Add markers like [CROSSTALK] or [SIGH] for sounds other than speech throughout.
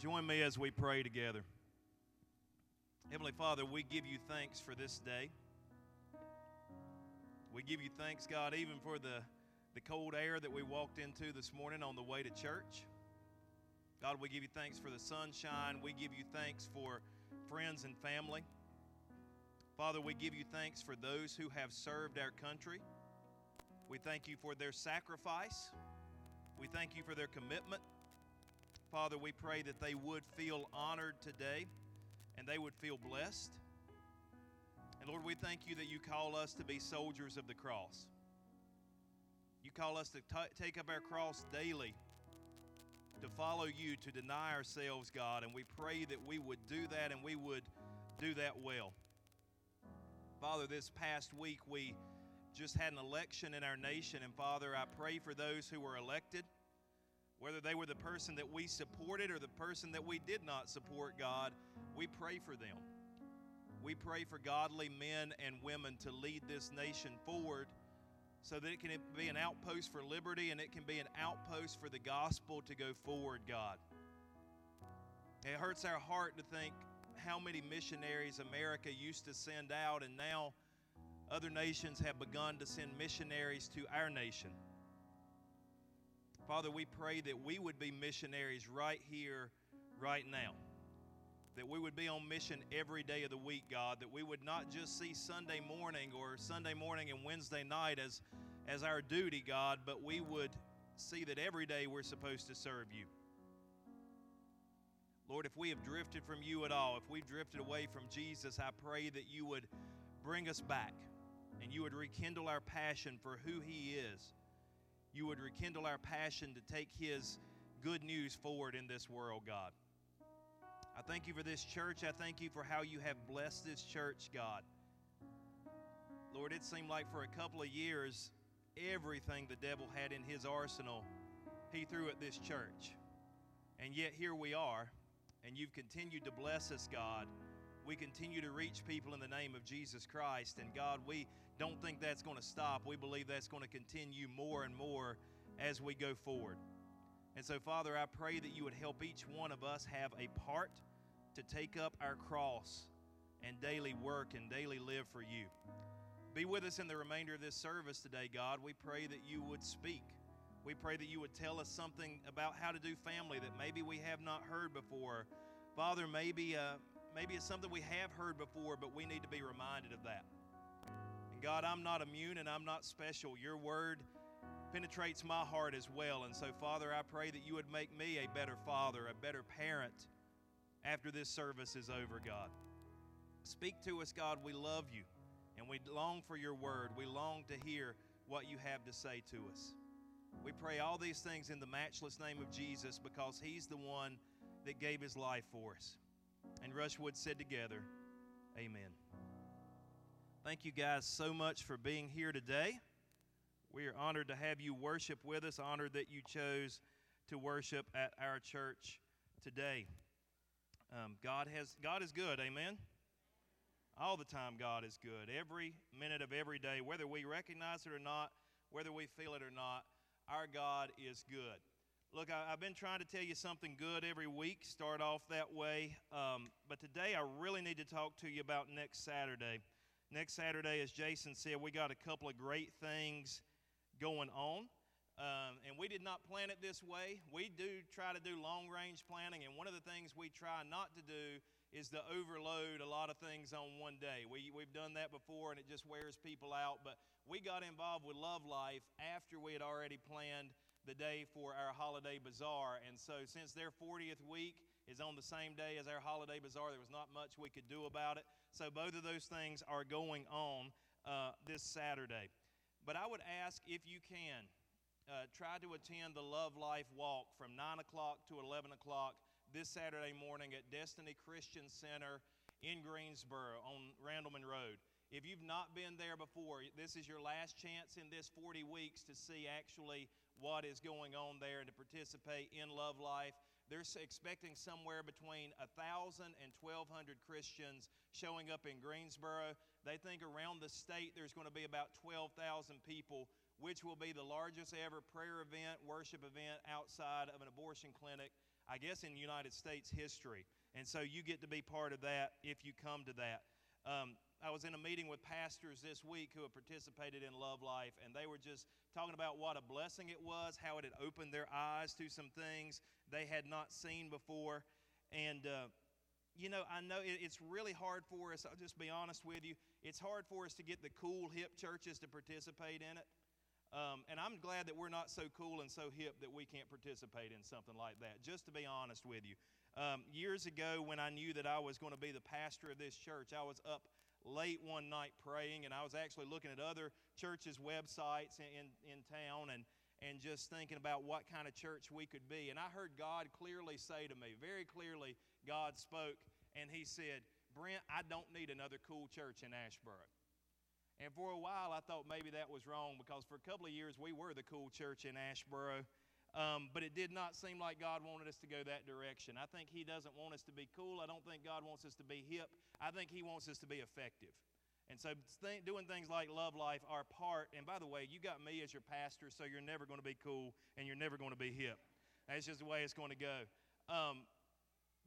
Join me as we pray together. Heavenly Father, we give you thanks for this day. We give you thanks, God, even for the, the cold air that we walked into this morning on the way to church. God, we give you thanks for the sunshine. We give you thanks for friends and family. Father, we give you thanks for those who have served our country. We thank you for their sacrifice. We thank you for their commitment. Father, we pray that they would feel honored today and they would feel blessed. And Lord, we thank you that you call us to be soldiers of the cross. You call us to t- take up our cross daily, to follow you, to deny ourselves, God. And we pray that we would do that and we would do that well. Father, this past week we just had an election in our nation. And Father, I pray for those who were elected, whether they were the person that we supported or the person that we did not support, God, we pray for them. We pray for godly men and women to lead this nation forward so that it can be an outpost for liberty and it can be an outpost for the gospel to go forward, God. It hurts our heart to think how many missionaries America used to send out, and now other nations have begun to send missionaries to our nation. Father, we pray that we would be missionaries right here, right now that we would be on mission every day of the week, God, that we would not just see Sunday morning or Sunday morning and Wednesday night as, as our duty, God, but we would see that every day we're supposed to serve you. Lord, if we have drifted from you at all, if we've drifted away from Jesus, I pray that you would bring us back and you would rekindle our passion for who He is. You would rekindle our passion to take His good news forward in this world, God. I thank you for this church. I thank you for how you have blessed this church, God. Lord, it seemed like for a couple of years, everything the devil had in his arsenal, he threw at this church. And yet here we are, and you've continued to bless us, God. We continue to reach people in the name of Jesus Christ. And God, we don't think that's going to stop. We believe that's going to continue more and more as we go forward. And so, Father, I pray that you would help each one of us have a part to take up our cross and daily work and daily live for you. Be with us in the remainder of this service today, God. We pray that you would speak. We pray that you would tell us something about how to do family that maybe we have not heard before. Father, maybe, uh, maybe it's something we have heard before, but we need to be reminded of that. And God, I'm not immune and I'm not special. Your word penetrates my heart as well. And so, Father, I pray that you would make me a better father, a better parent after this service is over, God. Speak to us, God. We love you and we long for your word. We long to hear what you have to say to us. We pray all these things in the matchless name of Jesus because he's the one that gave his life for us. And Rushwood said together, Amen. Thank you guys so much for being here today. We are honored to have you worship with us, honored that you chose to worship at our church today. Um, God has God is good, amen. All the time, God is good. Every minute of every day, whether we recognize it or not, whether we feel it or not, our God is good. Look, I, have been trying to tell you something good every week. Start off that way, um, but today I really need to talk to you about next Saturday. Next Saturday, as Jason said, we got a couple of great things going on. Um, and we did not plan it this way. We do try to do long range planning, and one of the things we try not to do is to overload a lot of things on one day. We, we've done that before, and it just wears people out. But we got involved with Love Life after we had already planned the day for our holiday bazaar. And so, since their 40th week is on the same day as our holiday bazaar, there was not much we could do about it. So, both of those things are going on uh, this Saturday. But I would ask if you can uh, try to attend the Love Life Walk from 9 o'clock to 11 o'clock this Saturday morning at Destiny Christian Center in Greensboro on Randleman Road. If you've not been there before, this is your last chance in this 40 weeks to see actually what is going on there and to participate in Love Life. They're expecting somewhere between 1,000 and 1,200 Christians showing up in Greensboro. They think around the state there's going to be about 12,000 people which will be the largest ever prayer event, worship event outside of an abortion clinic. I guess, in United States history. And so you get to be part of that if you come to that. Um, I was in a meeting with pastors this week who have participated in Love Life, and they were just talking about what a blessing it was, how it had opened their eyes to some things they had not seen before. And, uh, you know, I know it's really hard for us, I'll just be honest with you, it's hard for us to get the cool, hip churches to participate in it. Um, and I'm glad that we're not so cool and so hip that we can't participate in something like that, just to be honest with you. Um, years ago, when I knew that I was going to be the pastor of this church, I was up late one night praying, and I was actually looking at other churches' websites in, in, in town and, and just thinking about what kind of church we could be. And I heard God clearly say to me, very clearly, God spoke, and He said, Brent, I don't need another cool church in Asheboro. And for a while, I thought maybe that was wrong because for a couple of years, we were the cool church in Asheboro. Um, but it did not seem like God wanted us to go that direction. I think He doesn't want us to be cool. I don't think God wants us to be hip. I think He wants us to be effective. And so th- doing things like Love Life are part. And by the way, you got me as your pastor, so you're never going to be cool and you're never going to be hip. That's just the way it's going to go. Um,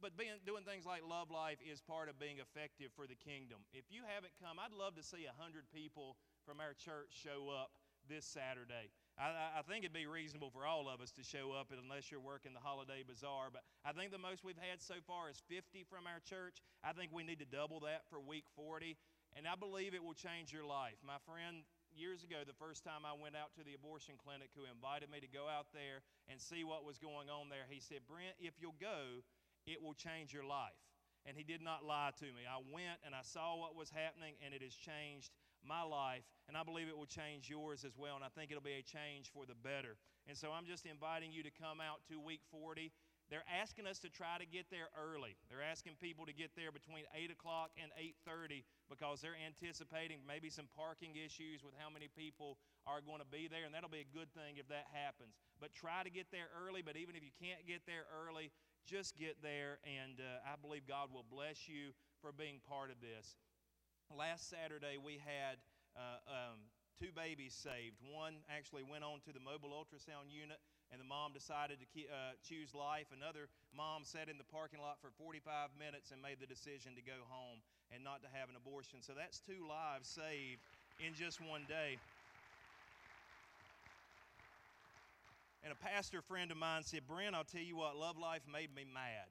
but being, doing things like Love Life is part of being effective for the kingdom. If you haven't come, I'd love to see 100 people from our church show up this Saturday. I, I, think it'd be reasonable for all of us to show up unless you're working the holiday bazaar. But I think the most we've had so far is 50 from our church. I think we need to double that for week 40. And I believe it will change your life. My friend, years ago, the first time I went out to the abortion clinic, who invited me to go out there and see what was going on there, he said, Brent, if you'll go, it will change your life. And he did not lie to me. I went and I saw what was happening, and it has changed my life, and I believe it will change yours as well, and I think it'll be a change for the better. And so I'm just inviting you to come out to week 40. They're asking us to try to get there early. They're asking people to get there between 8 o'clock and 8.30 because they're anticipating maybe some parking issues with how many people are going to be there, and that'll be a good thing if that happens. But try to get there early, but even if you can't get there early, just get there, and uh, I believe God will bless you for being part of this last Saturday we had uh, um, two babies saved. One actually went on to the mobile ultrasound unit, and the mom decided to ke- uh, choose life. Another mom sat in the parking lot for 45 minutes and made the decision to go home and not to have an abortion. So that's two lives saved in just one day. And a pastor friend of mine said, Brent, I'll tell you what, Love Life made me mad.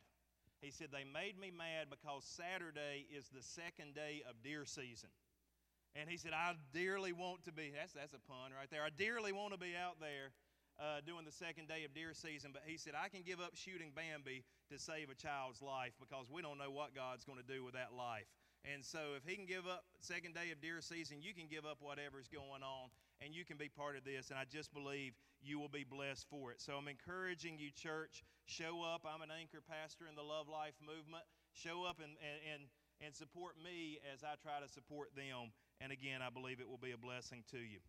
He said, They made me mad because Saturday is the second day of deer season. And he said, I dearly want to be, that's, that's a pun right there. I dearly want to be out there uh, doing the second day of deer season. But he said, I can give up shooting Bambi to save a child's life because we don't know what God's going to do with that life. And so if he can give up second day of deer season, you can give up whatever's going on and you can be part of this. And I just believe you will be blessed for it. So I'm encouraging you, church, show up. I'm an anchor pastor in the Love Life movement. Show up and, and, and support me as I try to support them. And again, I believe it will be a blessing to you.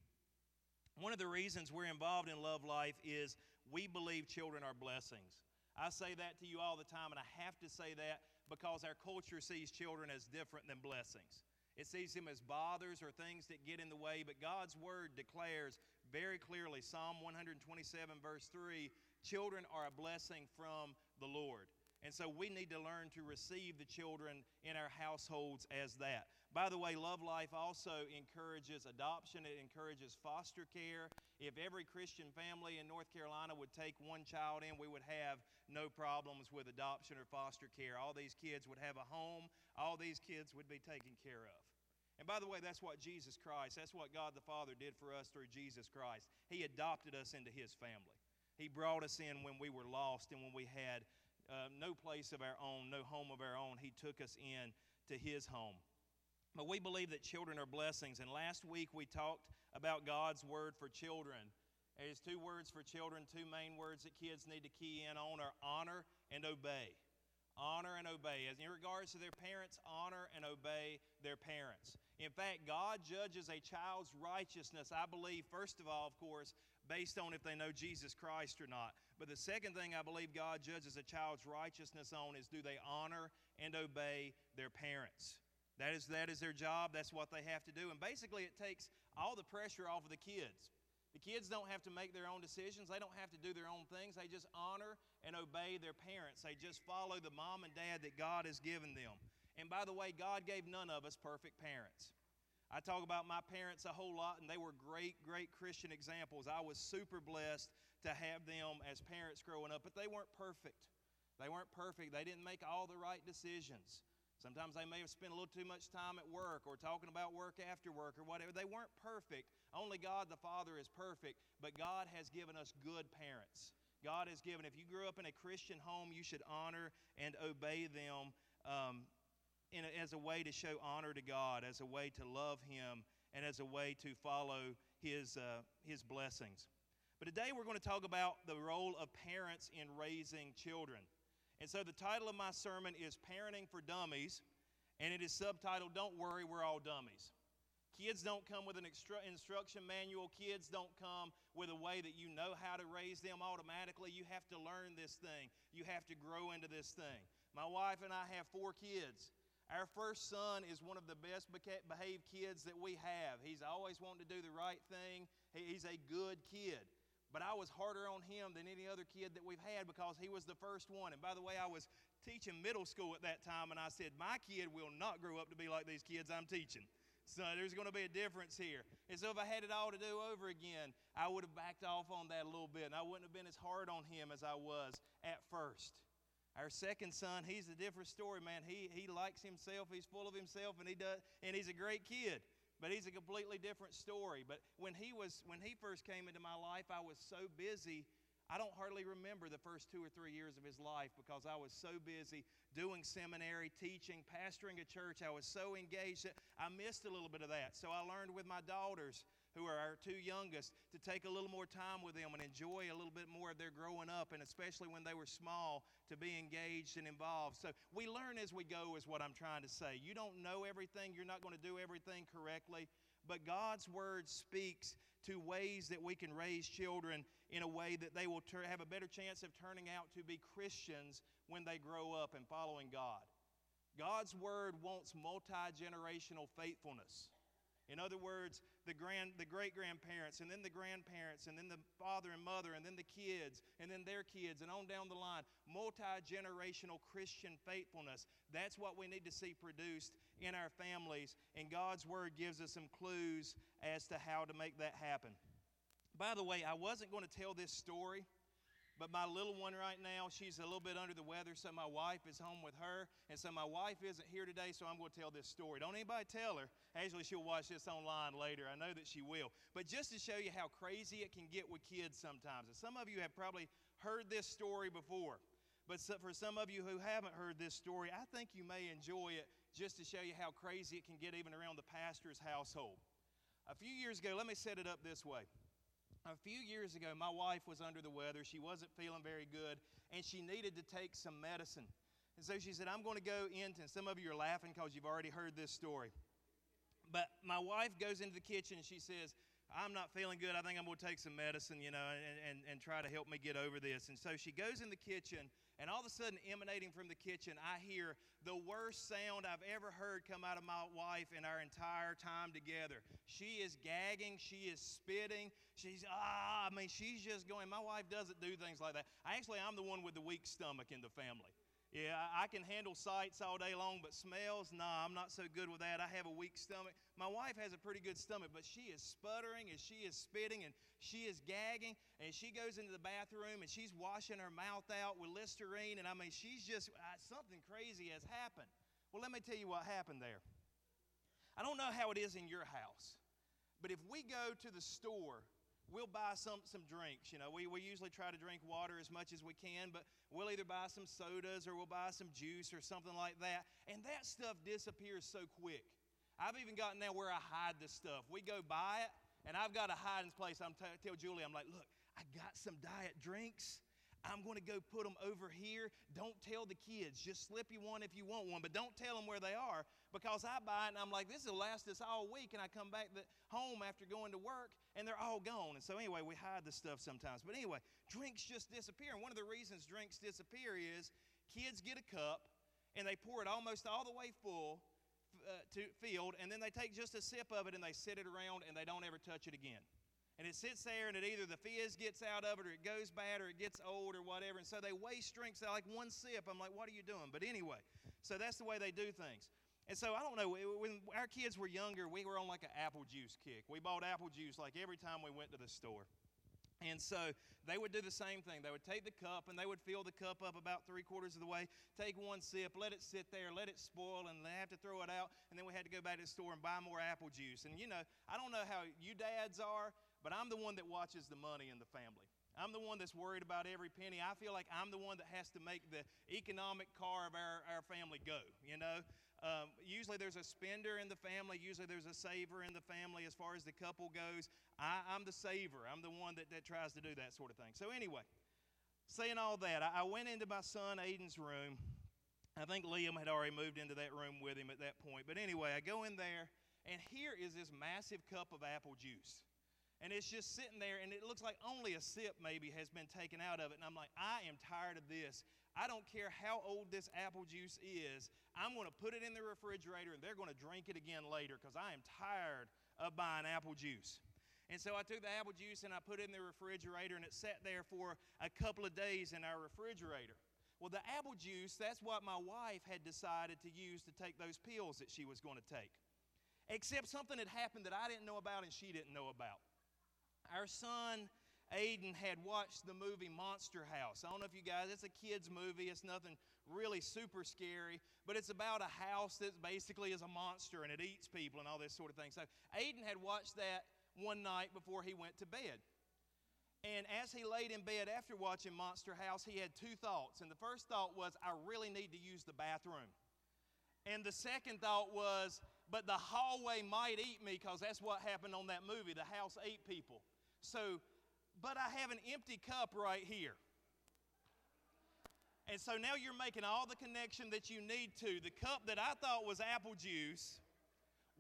One of the reasons we're involved in Love Life is we believe children are blessings. I say that to you all the time, and I have to say that because our culture sees children as different than blessings. It sees them as bothers or things that get in the way, but God's Word declares very clearly Psalm 127, verse 3 children are a blessing from the Lord. And so we need to learn to receive the children in our households as that. By the way, Love Life also encourages adoption, it encourages foster care. If every Christian family in North Carolina would take one child in, we would have no problems with adoption or foster care. All these kids would have a home, all these kids would be taken care of. And by the way, that's what Jesus Christ, that's what God the Father did for us through Jesus Christ. He adopted us into His family. He brought us in when we were lost and when we had uh, no place of our own, no home of our own. He took us in to His home. But we believe that children are blessings. And last week we talked about God's word for children. There's two words for children, two main words that kids need to key in on are honor and obey. Honor and obey. As in regards to their parents, honor and obey their parents. In fact, God judges a child's righteousness, I believe, first of all, of course, based on if they know Jesus Christ or not. But the second thing I believe God judges a child's righteousness on is do they honor and obey their parents? That is, that is their job. That's what they have to do. And basically, it takes all the pressure off of the kids. The kids don't have to make their own decisions. They don't have to do their own things. They just honor and obey their parents. They just follow the mom and dad that God has given them. And by the way, God gave none of us perfect parents. I talk about my parents a whole lot, and they were great, great Christian examples. I was super blessed to have them as parents growing up, but they weren't perfect. They weren't perfect. They didn't make all the right decisions. Sometimes they may have spent a little too much time at work or talking about work after work or whatever. They weren't perfect. Only God the Father is perfect, but God has given us good parents. God has given, if you grew up in a Christian home, you should honor and obey them um, a, as a way to show honor to God, as a way to love Him, and as a way to follow His, uh, his blessings. But today we're going to talk about the role of parents in raising children. And so the title of my sermon is Parenting for Dummies, and it is subtitled Don't Worry, We're All Dummies. Kids don't come with an instru- instruction manual. Kids don't come with a way that you know how to raise them automatically. You have to learn this thing. You have to grow into this thing. My wife and I have four kids. Our first son is one of the best behaved kids that we have. He's always wanting to do the right thing. He's a good kid. But I was harder on him than any other kid that we've had because he was the first one. And by the way, I was teaching middle school at that time, and I said, My kid will not grow up to be like these kids I'm teaching. So there's going to be a difference here. And so if I had it all to do over again, I would have backed off on that a little bit, and I wouldn't have been as hard on him as I was at first. Our second son, he's a different story, man. He, he likes himself, he's full of himself, and, he does, and he's a great kid but he's a completely different story. But when he was when he first came into my life, I was so busy. I don't hardly remember the first two or three years of his life because I was so busy doing seminary, teaching, pastoring a church. I was so engaged that I missed a little bit of that. So I learned with my daughters who are our two youngest, to take a little more time with them and enjoy a little bit more of their growing up, and especially when they were small, to be engaged and involved. So we learn as we go, is what I'm trying to say. You don't know everything, you're not going to do everything correctly, but God's Word speaks to ways that we can raise children in a way that they will ter- have a better chance of turning out to be Christians when they grow up and following God. God's Word wants multi generational faithfulness. In other words, the, grand, the great grandparents, and then the grandparents, and then the father and mother, and then the kids, and then their kids, and on down the line. Multi generational Christian faithfulness. That's what we need to see produced in our families, and God's Word gives us some clues as to how to make that happen. By the way, I wasn't going to tell this story but my little one right now, she's a little bit under the weather, so my wife is home with her. And so my wife isn't here today, so I'm going to tell this story. Don't anybody tell her. Actually, she'll watch this online later. I know that she will. But just to show you how crazy it can get with kids sometimes. And some of you have probably heard this story before. But for some of you who haven't heard this story, I think you may enjoy it just to show you how crazy it can get even around the pastor's household. A few years ago, let me set it up this way a few years ago, my wife was under the weather. She wasn't feeling very good, and she needed to take some medicine. And so she said, I'm going to go into, and some of you are laughing because you've already heard this story. But my wife goes into the kitchen and she says, I'm not feeling good. I think I'm going to take some medicine, you know, and, and, and try to help me get over this. And so she goes in the kitchen and all of a sudden, emanating from the kitchen, I hear the worst sound I've ever heard come out of my wife in our entire time together. She is gagging, she is spitting, she's, ah, I mean, she's just going. My wife doesn't do things like that. Actually, I'm the one with the weak stomach in the family. Yeah, I can handle sights all day long, but smells, nah, I'm not so good with that. I have a weak stomach. My wife has a pretty good stomach, but she is sputtering and she is spitting and she is gagging. And she goes into the bathroom and she's washing her mouth out with Listerine. And I mean, she's just, something crazy has happened. Well, let me tell you what happened there. I don't know how it is in your house, but if we go to the store we'll buy some, some drinks. You know, we, we usually try to drink water as much as we can, but we'll either buy some sodas or we'll buy some juice or something like that. And that stuff disappears so quick. I've even gotten there where I hide this stuff. We go buy it, and I've got a hiding place. I'm tell Julie, I'm like, look, I got some diet drinks. I'm going to go put them over here. Don't tell the kids. Just slip you one if you want one, but don't tell them where they are because I buy it and I'm like, this will last us all week. And I come back home after going to work and they're all gone. And so, anyway, we hide the stuff sometimes. But anyway, drinks just disappear. And one of the reasons drinks disappear is kids get a cup and they pour it almost all the way full. Uh, to filled, and then they take just a sip of it and they sit it around and they don't ever touch it again. And it sits there and it either the fizz gets out of it or it goes bad or it gets old or whatever. And so they waste drinks out like one sip. I'm like, what are you doing? But anyway, so that's the way they do things. And so I don't know, when our kids were younger, we were on like an apple juice kick. We bought apple juice like every time we went to the store. And so they would do the same thing. They would take the cup and they would fill the cup up about three quarters of the way, take one sip, let it sit there, let it spoil, and they have to throw it out. And then we had to go back to the store and buy more apple juice. And you know, I don't know how you dads are, but I'm the one that watches the money in the family. I'm the one that's worried about every penny. I feel like I'm the one that has to make the economic car of our, our family go, you know? Um, usually there's a spender in the family. Usually there's a saver in the family as far as the couple goes. I, am the saver. I'm the one that, that tries to do that sort of thing. So, anyway, saying all that, I, I went into my son Aiden's room. I think Liam had already moved into that room with him at that point. But anyway, I go in there, and here is this massive cup of apple juice and it's just sitting there and it looks like only a sip maybe has been taken out of it and i'm like i am tired of this. I don't care how old this apple juice is. I'm going to put it in the refrigerator and they're going to drink it again later because i am tired of buying apple juice. And so i took the apple juice and i put it in the refrigerator and it sat there for a couple of days in our refrigerator. Well the apple juice that's what my wife had decided to use to take those pills that she was going to take. Except something had happened that i didn't know about and she didn't know about our son Aiden had watched the movie Monster House. I don't know if you guys, it's a kid's movie. It's nothing really super scary, but it's about a house that basically is a monster and it eats people and all this sort of thing. So Aiden had watched that one night before he went to bed. And as he laid in bed after watching Monster House, he had two thoughts. And the first thought was, I really need to use the bathroom. And the second thought was, but the hallway might eat me because that's what happened on that movie. The house ate people. So, but I have an empty cup right here. And so now you're making all the connection that you need to. The cup that I thought was apple juice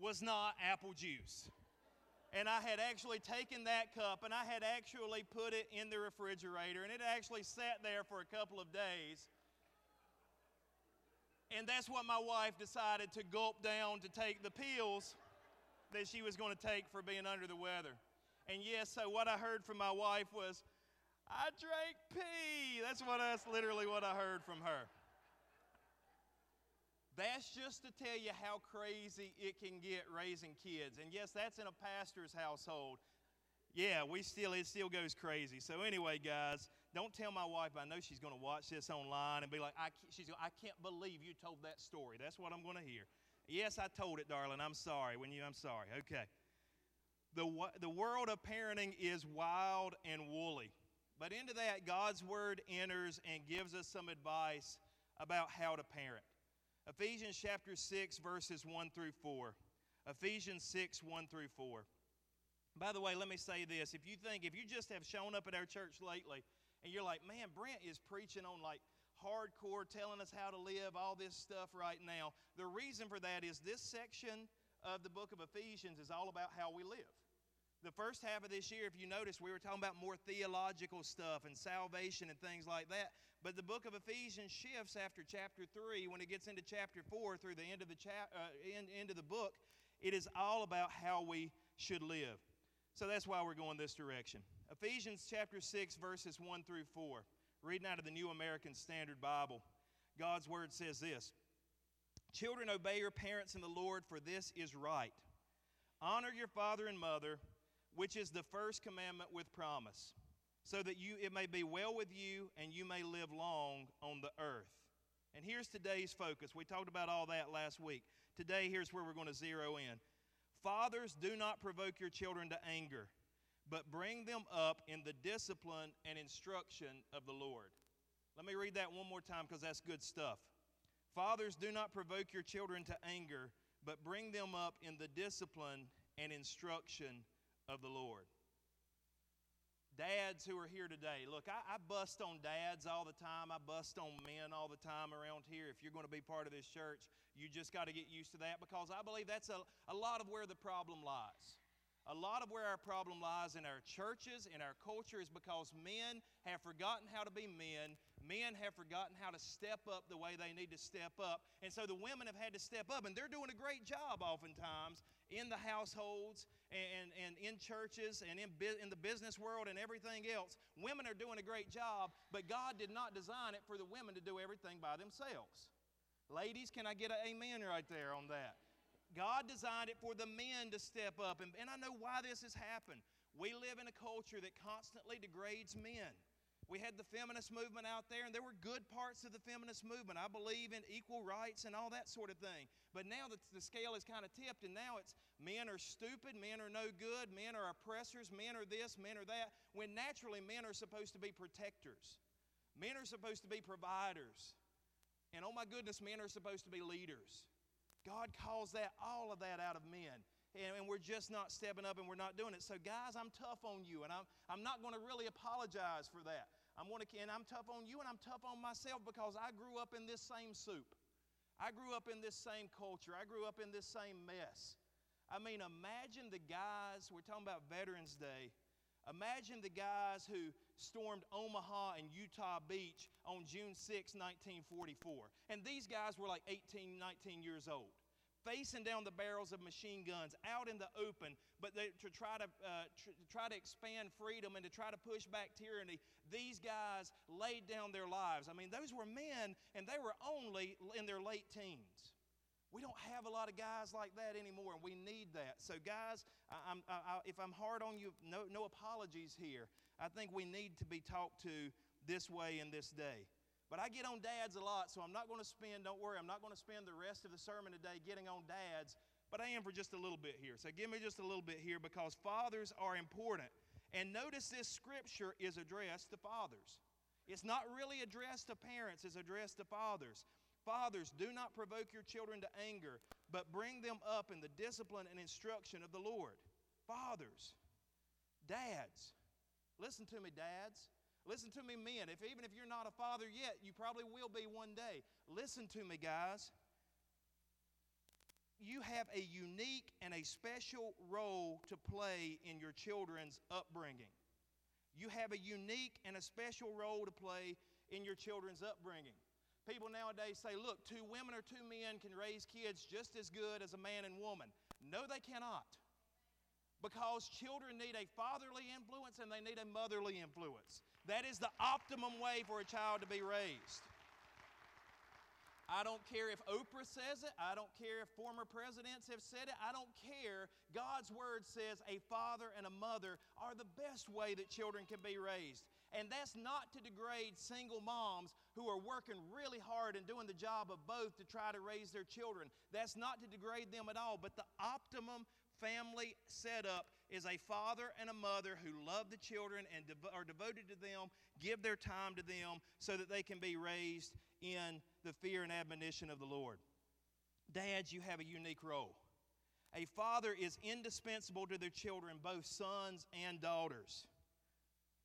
was not apple juice. And I had actually taken that cup and I had actually put it in the refrigerator and it actually sat there for a couple of days. And that's what my wife decided to gulp down to take the pills that she was going to take for being under the weather. And yes, so what I heard from my wife was, I drank pee. That's what that's literally what I heard from her. That's just to tell you how crazy it can get raising kids. And yes, that's in a pastor's household. Yeah, we still it still goes crazy. So anyway, guys, don't tell my wife. I know she's going to watch this online and be like, I can't, she's I can't believe you told that story. That's what I'm going to hear. Yes, I told it, darling. I'm sorry. When you, I'm sorry. Okay the, the world of parenting is wild and woolly. But into that, God's word enters and gives us some advice about how to parent. Ephesians chapter 6, verses 1 through 4. Ephesians 6, 1 through 4. By the way, let me say this. If you think, if you just have shown up at our church lately and you're like, man, Brent is preaching on like hardcore, telling us how to live, all this stuff right now, the reason for that is this section of the book of Ephesians is all about how we live the first half of this year, if you notice, we were talking about more theological stuff and salvation and things like that. But the book of Ephesians shifts after chapter 3 when it gets into chapter 4 through the end of the, chap- uh, end, end of the book. It is all about how we should live. So that's why we're going this direction. Ephesians chapter 6, verses 1 through 4. Reading out of the New American Standard Bible, God's word says this Children, obey your parents in the Lord, for this is right. Honor your father and mother which is the first commandment with promise, so that you it may be well with you and you may live long on the earth. And here's today's focus. We talked about all that last week. Today, here's where we're going to zero in. Fathers, do not provoke your children to anger, but bring them up in the discipline and instruction of the Lord. Let me read that one more time because that's good stuff. Fathers, do not provoke your children to anger, but bring them up in the discipline and instruction of the Lord. Dads who are here today, look, I, I, bust on dads all the time. I bust on men all the time around here. If you're going to be part of this church, you just got to get used to that because I believe that's a, a lot of where the problem lies. A lot of where our problem lies in our churches, in our culture, is because men have forgotten how to be men. Men have forgotten how to step up the way they need to step up. And so the women have had to step up, and they're doing a great job oftentimes in the households and, and in churches and in, in the business world and everything else. Women are doing a great job, but God did not design it for the women to do everything by themselves. Ladies, can I get an amen right there on that? God designed it for the men to step up. And, and I know why this has happened. We live in a culture that constantly degrades men. We had the feminist movement out there, and there were good parts of the feminist movement. I believe in equal rights and all that sort of thing. But now the, the scale is kind of tipped, and now it's men are stupid, men are no good, men are oppressors, men are this, men are that, when naturally men are supposed to be protectors. Men are supposed to be providers. And oh my goodness, men are supposed to be leaders. God calls that all of that out of men and, and we're just not stepping up and we're not doing it. So, guys, I'm tough on you, and I'm, I'm not going to really apologize for that. I'm to, and I'm tough on you, and I'm tough on myself because I grew up in this same soup. I grew up in this same culture. I grew up in this same mess. I mean, imagine the guys, we're talking about Veterans Day. Imagine the guys who stormed Omaha and Utah Beach on June 6, 1944. And these guys were like 18, 19 years old facing down the barrels of machine guns out in the open, but they, to try to, uh, tr- try to expand freedom and to try to push back tyranny, these guys laid down their lives. I mean, those were men, and they were only in their late teens. We don't have a lot of guys like that anymore, and we need that. So, guys, I, I, if I'm hard on you, no, no apologies here. I think we need to be talked to this way in this day. But I get on dads a lot, so I'm not going to spend, don't worry, I'm not going to spend the rest of the sermon today getting on dads, but I am for just a little bit here. So give me just a little bit here because fathers are important. And notice this scripture is addressed to fathers. It's not really addressed to parents, it's addressed to fathers. Fathers, do not provoke your children to anger, but bring them up in the discipline and instruction of the Lord. Fathers, dads, listen to me, dads. Listen to me, men. If even if you're not a father yet, you probably will be one day. Listen to me, guys. You have a unique and a special role to play in your children's upbringing. You have a unique and a special role to play in your children's upbringing. People nowadays say, look, two women or two men can raise kids just as good as a man and woman. No, they cannot. Because children need a fatherly influence and they need a motherly influence. That is the optimum way for a child to be raised. I don't care if Oprah says it. I don't care if former presidents have said it. I don't care. God's word says a father and a mother are the best way that children can be raised. And that's not to degrade single moms who are working really hard and doing the job of both to try to raise their children. That's not to degrade them at all. But the optimum family setup is a father and a mother who love the children and are devoted to them, give their time to them so that they can be raised in the fear and admonition of the Lord. Dads, you have a unique role. A father is indispensable to their children, both sons and daughters.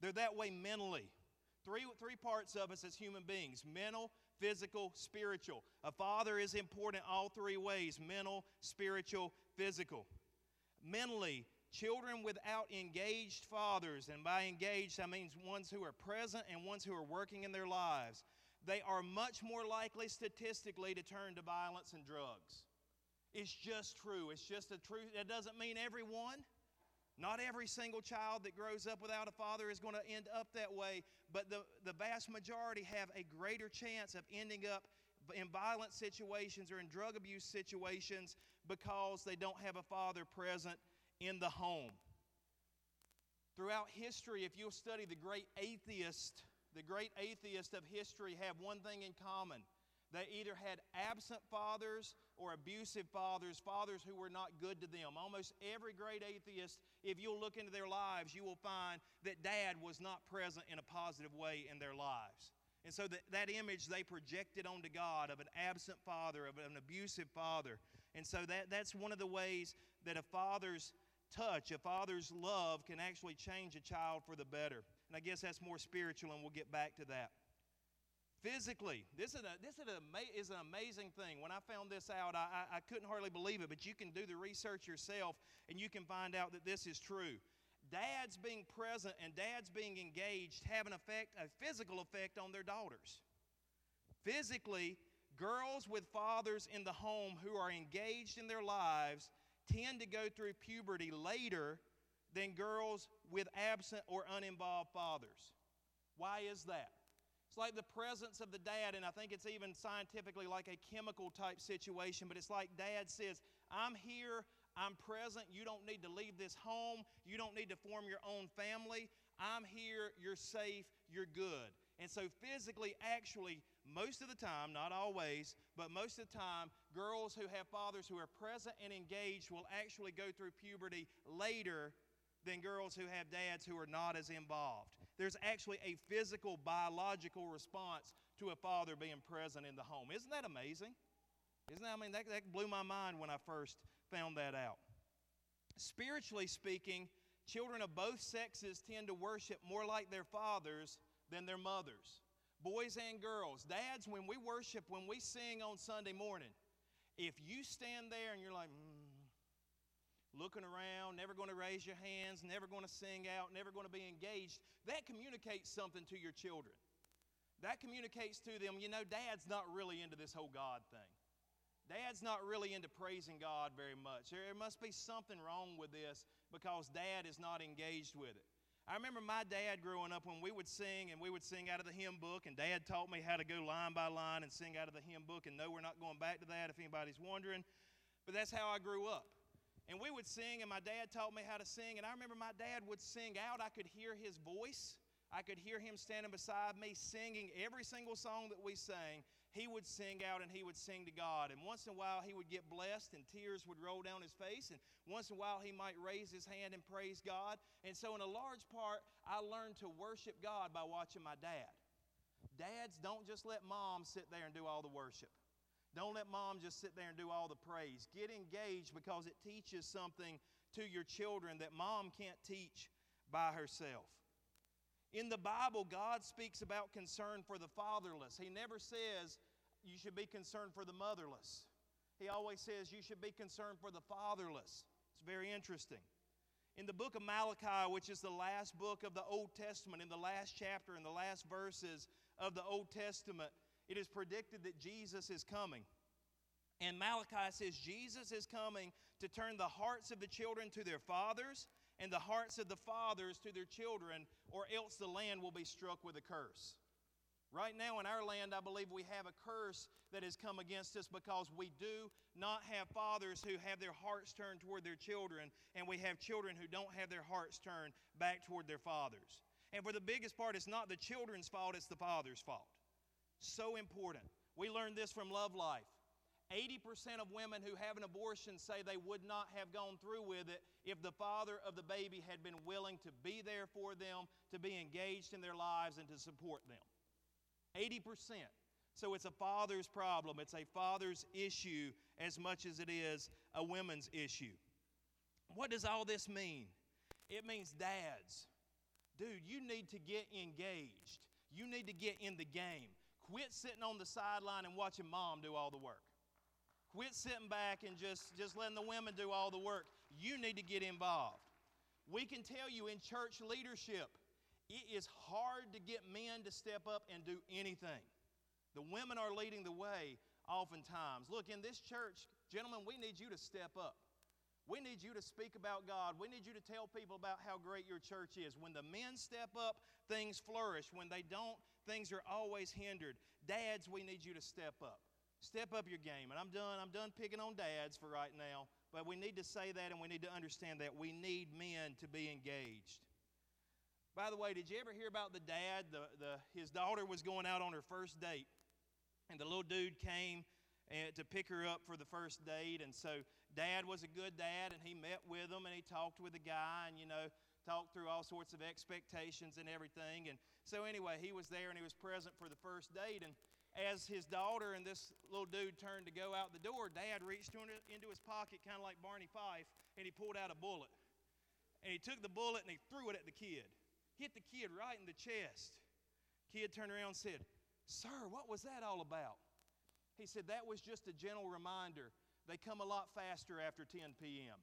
They're that way mentally. Three, three parts of us as human beings mental, physical, spiritual. A father is important all three ways mental, spiritual, physical mentally, children without engaged fathers, and by engaged, I mean ones who are present and ones who are working in their lives, they are much more likely statistically to turn to violence and drugs. It's just true. It's just a truth. It doesn't mean everyone. Not every single child that grows up without a father is going to end up that way, but the, the vast majority have a greater chance of ending up in violent situations or in drug abuse situations because they don't have a father present in the home. Throughout history, if you'll study the great atheist, the great atheists of history have one thing in common. They either had absent fathers or abusive fathers, fathers who were not good to them. Almost every great atheist, if you'll look into their lives, you will find that dad was not present in a positive way in their lives. And so that, that image they projected onto God of an absent father, of an abusive father. And so that, that's one of the ways that a father's touch, a father's love can actually change a child for the better. And I guess that's more spiritual, and we'll get back to that. Physically, this is, a, this is, a, is an amazing thing. When I found this out, I, I, I couldn't hardly believe it, but you can do the research yourself and you can find out that this is true. dads being present and dads being engaged have an effect, a physical effect on their daughters. Physically, girls with fathers in the home who are engaged in their lives tend to go through puberty later than girls with absent or uninvolved fathers. Why is that? It's like the presence of the dad, and I think it's even scientifically like a chemical type situation, but it's like dad says, I'm here, I'm present, you don't need to leave this home, you don't need to form your own family. I'm here, you're safe, you're good. And so, physically, actually, most of the time, not always, but most of the time, girls who have fathers who are present and engaged will actually go through puberty later than girls who have dads who are not as involved. There's actually a physical, biological response to a father being present in the home. Isn't that amazing? Isn't that, I mean, that, that blew my mind when I first found that out. Spiritually speaking, children of both sexes tend to worship more like their fathers than their mothers. Boys and girls, dads, when we worship, when we sing on Sunday morning, if you stand there and you're like, mm, looking around, never going to raise your hands, never going to sing out, never going to be engaged, that communicates something to your children. That communicates to them, you know, dad's not really into this whole God thing. Dad's not really into praising God very much. There must be something wrong with this because dad is not engaged with it. I remember my dad growing up when we would sing and we would sing out of the hymn book, and dad taught me how to go line by line and sing out of the hymn book. And no, we're not going back to that if anybody's wondering, but that's how I grew up. And we would sing, and my dad taught me how to sing. And I remember my dad would sing out. I could hear his voice. I could hear him standing beside me singing every single song that we sang. He would sing out and he would sing to God. And once in a while, he would get blessed and tears would roll down his face. And once in a while, he might raise his hand and praise God. And so, in a large part, I learned to worship God by watching my dad. Dads, don't just let mom sit there and do all the worship. Don't let mom just sit there and do all the praise. Get engaged because it teaches something to your children that mom can't teach by herself. In the Bible, God speaks about concern for the fatherless. He never says you should be concerned for the motherless. He always says you should be concerned for the fatherless. It's very interesting. In the book of Malachi, which is the last book of the Old Testament, in the last chapter, in the last verses of the Old Testament, it is predicted that Jesus is coming. And Malachi says Jesus is coming to turn the hearts of the children to their fathers and the hearts of the fathers to their children, or else the land will be struck with a curse. Right now in our land, I believe we have a curse that has come against us because we do not have fathers who have their hearts turned toward their children, and we have children who don't have their hearts turned back toward their fathers. And for the biggest part, it's not the children's fault, it's the father's fault. So important. We learned this from Love Life. 80% of women who have an abortion say they would not have gone through with it if the father of the baby had been willing to be there for them, to be engaged in their lives, and to support them. 80%. So it's a father's problem. It's a father's issue as much as it is a woman's issue. What does all this mean? It means dads, dude, you need to get engaged. You need to get in the game. Quit sitting on the sideline and watching mom do all the work. Quit sitting back and just, just letting the women do all the work. You need to get involved. We can tell you in church leadership, it is hard to get men to step up and do anything. The women are leading the way oftentimes. Look, in this church, gentlemen, we need you to step up. We need you to speak about God. We need you to tell people about how great your church is. When the men step up, things flourish. When they don't, things are always hindered. Dads, we need you to step up. Step up your game. And I'm done. I'm done picking on dads for right now. But we need to say that and we need to understand that we need men to be engaged. By the way, did you ever hear about the dad? The, the, his daughter was going out on her first date, and the little dude came and, to pick her up for the first date. And so, dad was a good dad, and he met with him and he talked with the guy, and you know, talked through all sorts of expectations and everything. And so, anyway, he was there and he was present for the first date. And as his daughter and this little dude turned to go out the door, Dad reached into his pocket, kind of like Barney Fife, and he pulled out a bullet. And he took the bullet and he threw it at the kid. Hit the kid right in the chest. Kid turned around and said, Sir, what was that all about? He said, That was just a gentle reminder. They come a lot faster after 10 p.m.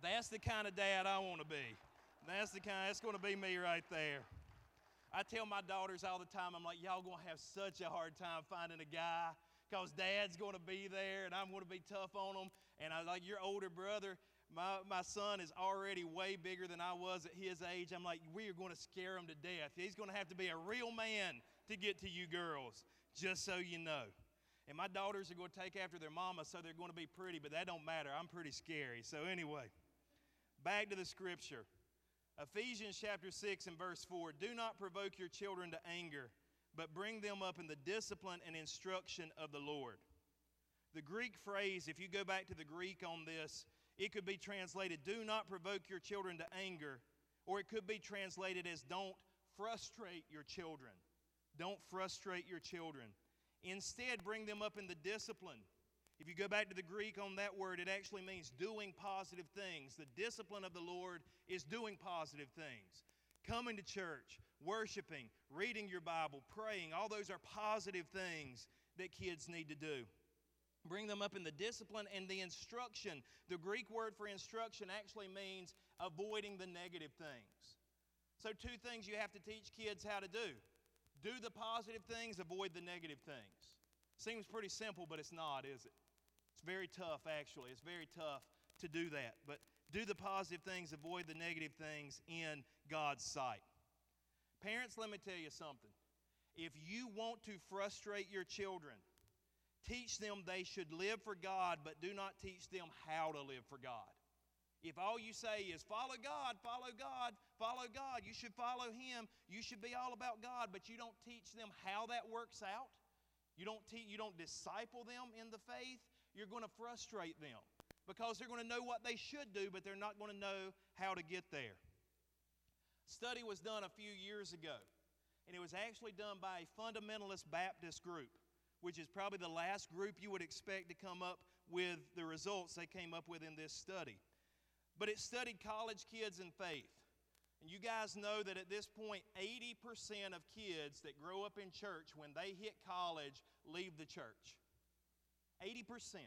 That's the kind of dad I want to be. That's the kind, that's going to be me right there. I tell my daughters all the time, I'm like, y'all to have such a hard time finding a guy because dad's to be there and I'm to be tough on them. And I like your older brother, my, my son is already way bigger than I was at his age. I'm like, we are to scare him to death. He's to have to be a real man to get to you girls, just so you know. And my daughters are to take after their mama, so they're to be pretty, but that don't matter. I'm pretty scary. So anyway, back to the scripture. Ephesians chapter 6 and verse 4 Do not provoke your children to anger, but bring them up in the discipline and instruction of the Lord. The Greek phrase, if you go back to the Greek on this, it could be translated, Do not provoke your children to anger, or it could be translated as, Don't frustrate your children. Don't frustrate your children. Instead, bring them up in the discipline if you go back to the Greek on that word, it actually means doing positive things. The discipline of the Lord is doing positive things. Coming to church, worshiping, reading your Bible, praying, all those are positive things that kids need to do. Bring them up in the discipline and the instruction. The Greek word for instruction actually means avoiding the negative things. So, two things you have to teach kids how to do do the positive things, avoid the negative things. Seems pretty simple, but it's not, is it? It's very tough, actually. It's very tough to do that. But do the positive things, avoid the negative things in God's sight. Parents, let me tell you something. If you want to frustrate your children, teach them they should live for God, but do not teach them how to live for God. If all you say is follow God, follow God, follow God, you should follow Him, you should be all about God, but you don't teach them how that works out, you don't, te- you don't disciple them in the faith, you're going to frustrate them because they're going to know what they should do, but they're not going to know how to get there. Study was done a few years ago, and it was actually done by a fundamentalist Baptist group, which is probably the last group you would expect to come up with the results they came up with in this study. But it studied college kids and faith. And you guys know that at this point, 80% of kids that grow up in church, when they hit college, leave the church. 80%.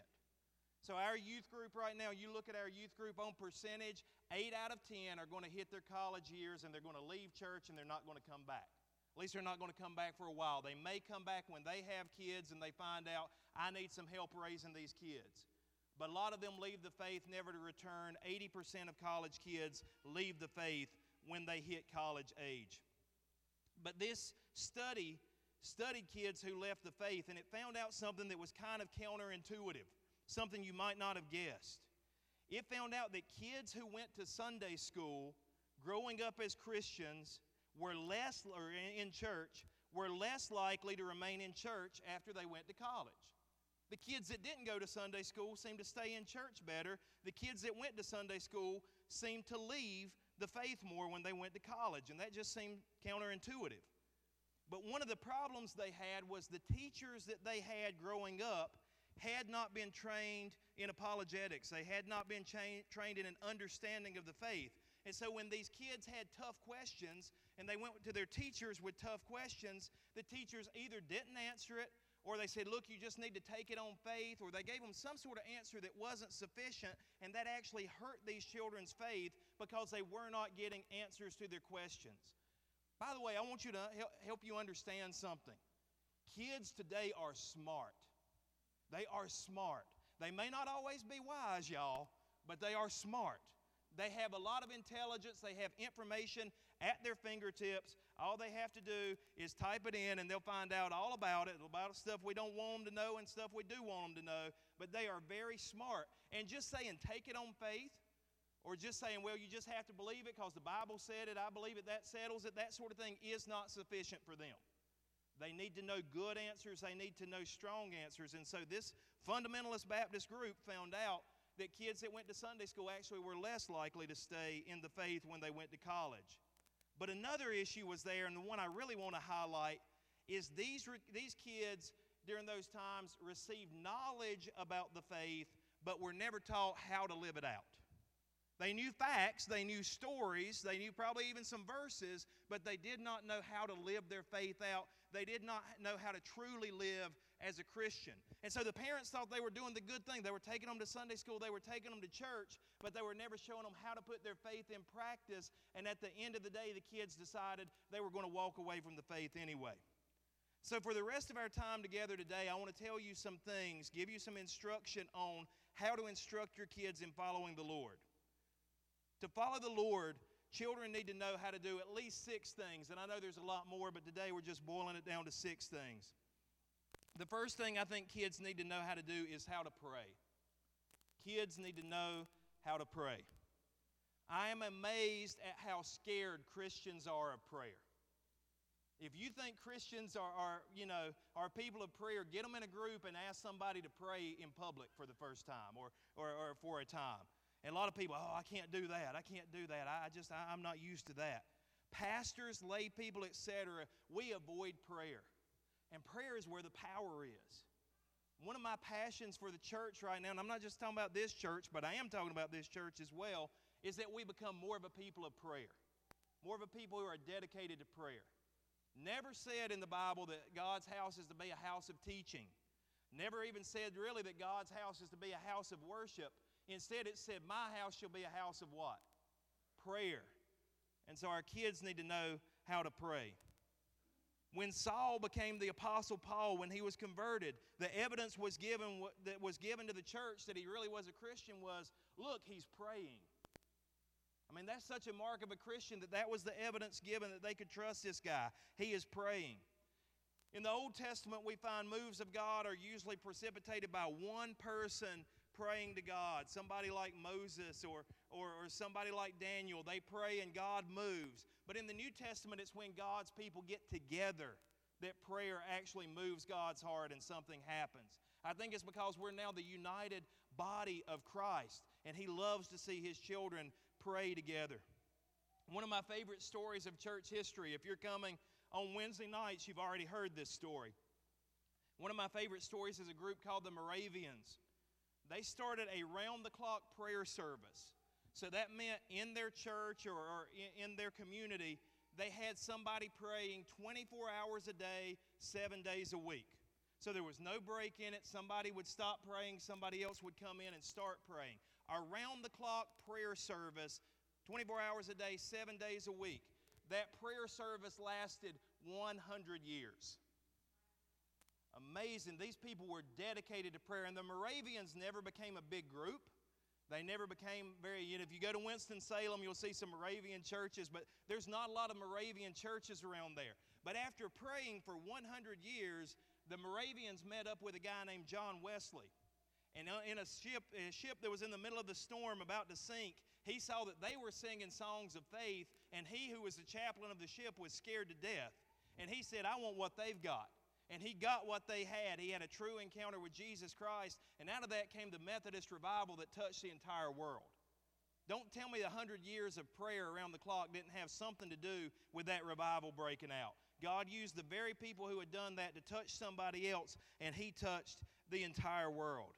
So, our youth group right now, you look at our youth group on percentage, 8 out of 10 are going to hit their college years and they're going to leave church and they're not going to come back. At least they're not going to come back for a while. They may come back when they have kids and they find out, I need some help raising these kids. But a lot of them leave the faith never to return. 80% of college kids leave the faith when they hit college age. But this study studied kids who left the faith, and it found out something that was kind of counterintuitive, something you might not have guessed. It found out that kids who went to Sunday school growing up as Christians were less, or in church, were less likely to remain in church after they went to college. The kids that didn't go to Sunday school seemed to stay in church better. The kids that went to Sunday school seemed to leave the faith more when they went to college, and that just seemed counterintuitive. But one of the problems they had was the teachers that they had growing up had not been trained in apologetics. They had not been cha- trained in an understanding of the faith. And so when these kids had tough questions and they went to their teachers with tough questions, the teachers either didn't answer it or they said, Look, you just need to take it on faith, or they gave them some sort of answer that wasn't sufficient, and that actually hurt these children's faith because they were not getting answers to their questions. By the way, I want you to help you understand something. Kids today are smart. They are smart. They may not always be wise, y'all, but they are smart. They have a lot of intelligence, they have information at their fingertips. All they have to do is type it in and they'll find out all about it, about stuff we don't want them to know and stuff we do want them to know. But they are very smart. And just saying, take it on faith, or just saying, well, you just have to believe it because the Bible said it, I believe it, that settles it, that sort of thing is not sufficient for them. They need to know good answers, they need to know strong answers. And so this fundamentalist Baptist group found out that kids that went to Sunday school actually were less likely to stay in the faith when they went to college. But another issue was there, and the one I really want to highlight is these, these kids during those times received knowledge about the faith, but were never taught how to live it out. They knew facts, they knew stories, they knew probably even some verses, but they did not know how to live their faith out. They did not know how to truly live as a Christian. And so the parents thought they were doing the good thing. They were taking them to Sunday school, they were taking them to church, but they were never showing them how to put their faith in practice. And at the end of the day, the kids decided they were going to walk away from the faith anyway. So, for the rest of our time together today, I want to tell you some things, give you some instruction on how to instruct your kids in following the Lord. To follow the Lord, children need to know how to do at least six things. And I know there's a lot more, but today we're just boiling it down to six things. The first thing I think kids need to know how to do is how to pray. Kids need to know how to pray. I am amazed at how scared Christians are of prayer. If you think Christians are, are, you know, are people of prayer, get them in a group and ask somebody to pray in public for the first time or, or, or for a time. And a lot of people, oh, I can't do that. I can't do that. I just, I, I'm not used to that. Pastors, lay people, etc., we avoid prayer. And prayer is where the power is. One of my passions for the church right now, and I'm not just talking about this church, but I am talking about this church as well, is that we become more of a people of prayer, more of a people who are dedicated to prayer. Never said in the Bible that God's house is to be a house of teaching. Never even said really that God's house is to be a house of worship. Instead, it said, My house shall be a house of what? Prayer. And so our kids need to know how to pray. When Saul became the apostle Paul, when he was converted, the evidence was given that was given to the church that he really was a Christian was, look, he's praying. I mean, that's such a mark of a Christian that that was the evidence given that they could trust this guy. He is praying. In the Old Testament, we find moves of God are usually precipitated by one person praying to God, somebody like Moses or, or, or somebody like Daniel. They pray and God moves. But in the New Testament, it's when God's people get together that prayer actually moves God's heart and something happens. I think it's because we're now the united body of Christ, and He loves to see His children pray together. One of my favorite stories of church history, if you're coming on Wednesday nights, you've already heard this story. One of my favorite stories is a group called the Moravians they started a round the clock prayer service. So that meant in their church or, or in, their community, they had somebody praying 24 hours a day, seven days a week. So there was no break in it. Somebody would stop praying, somebody else would come in and start praying. Around the clock prayer service, 24 hours a day, seven days a week. That prayer service lasted 100 years. Amazing. These people were dedicated to prayer. And the Moravians never became a big group. They never became very, you know, if you go to Winston-Salem, you'll see some Moravian churches, but there's not a lot of Moravian churches around there. But after praying for 100 years, the Moravians met up with a guy named John Wesley. And uh, in a ship, a ship that was in the middle of the storm about to sink, he saw that they were singing songs of faith, and he who was the chaplain of the ship was scared to death. And he said, I want what they've got and he got what they had. He had a true encounter with Jesus Christ, and out of that came the Methodist revival that touched the entire world. Don't tell me the hundred years of prayer around the clock didn't have something to do with that revival breaking out. God used the very people who had done that to touch somebody else, and He touched the entire world.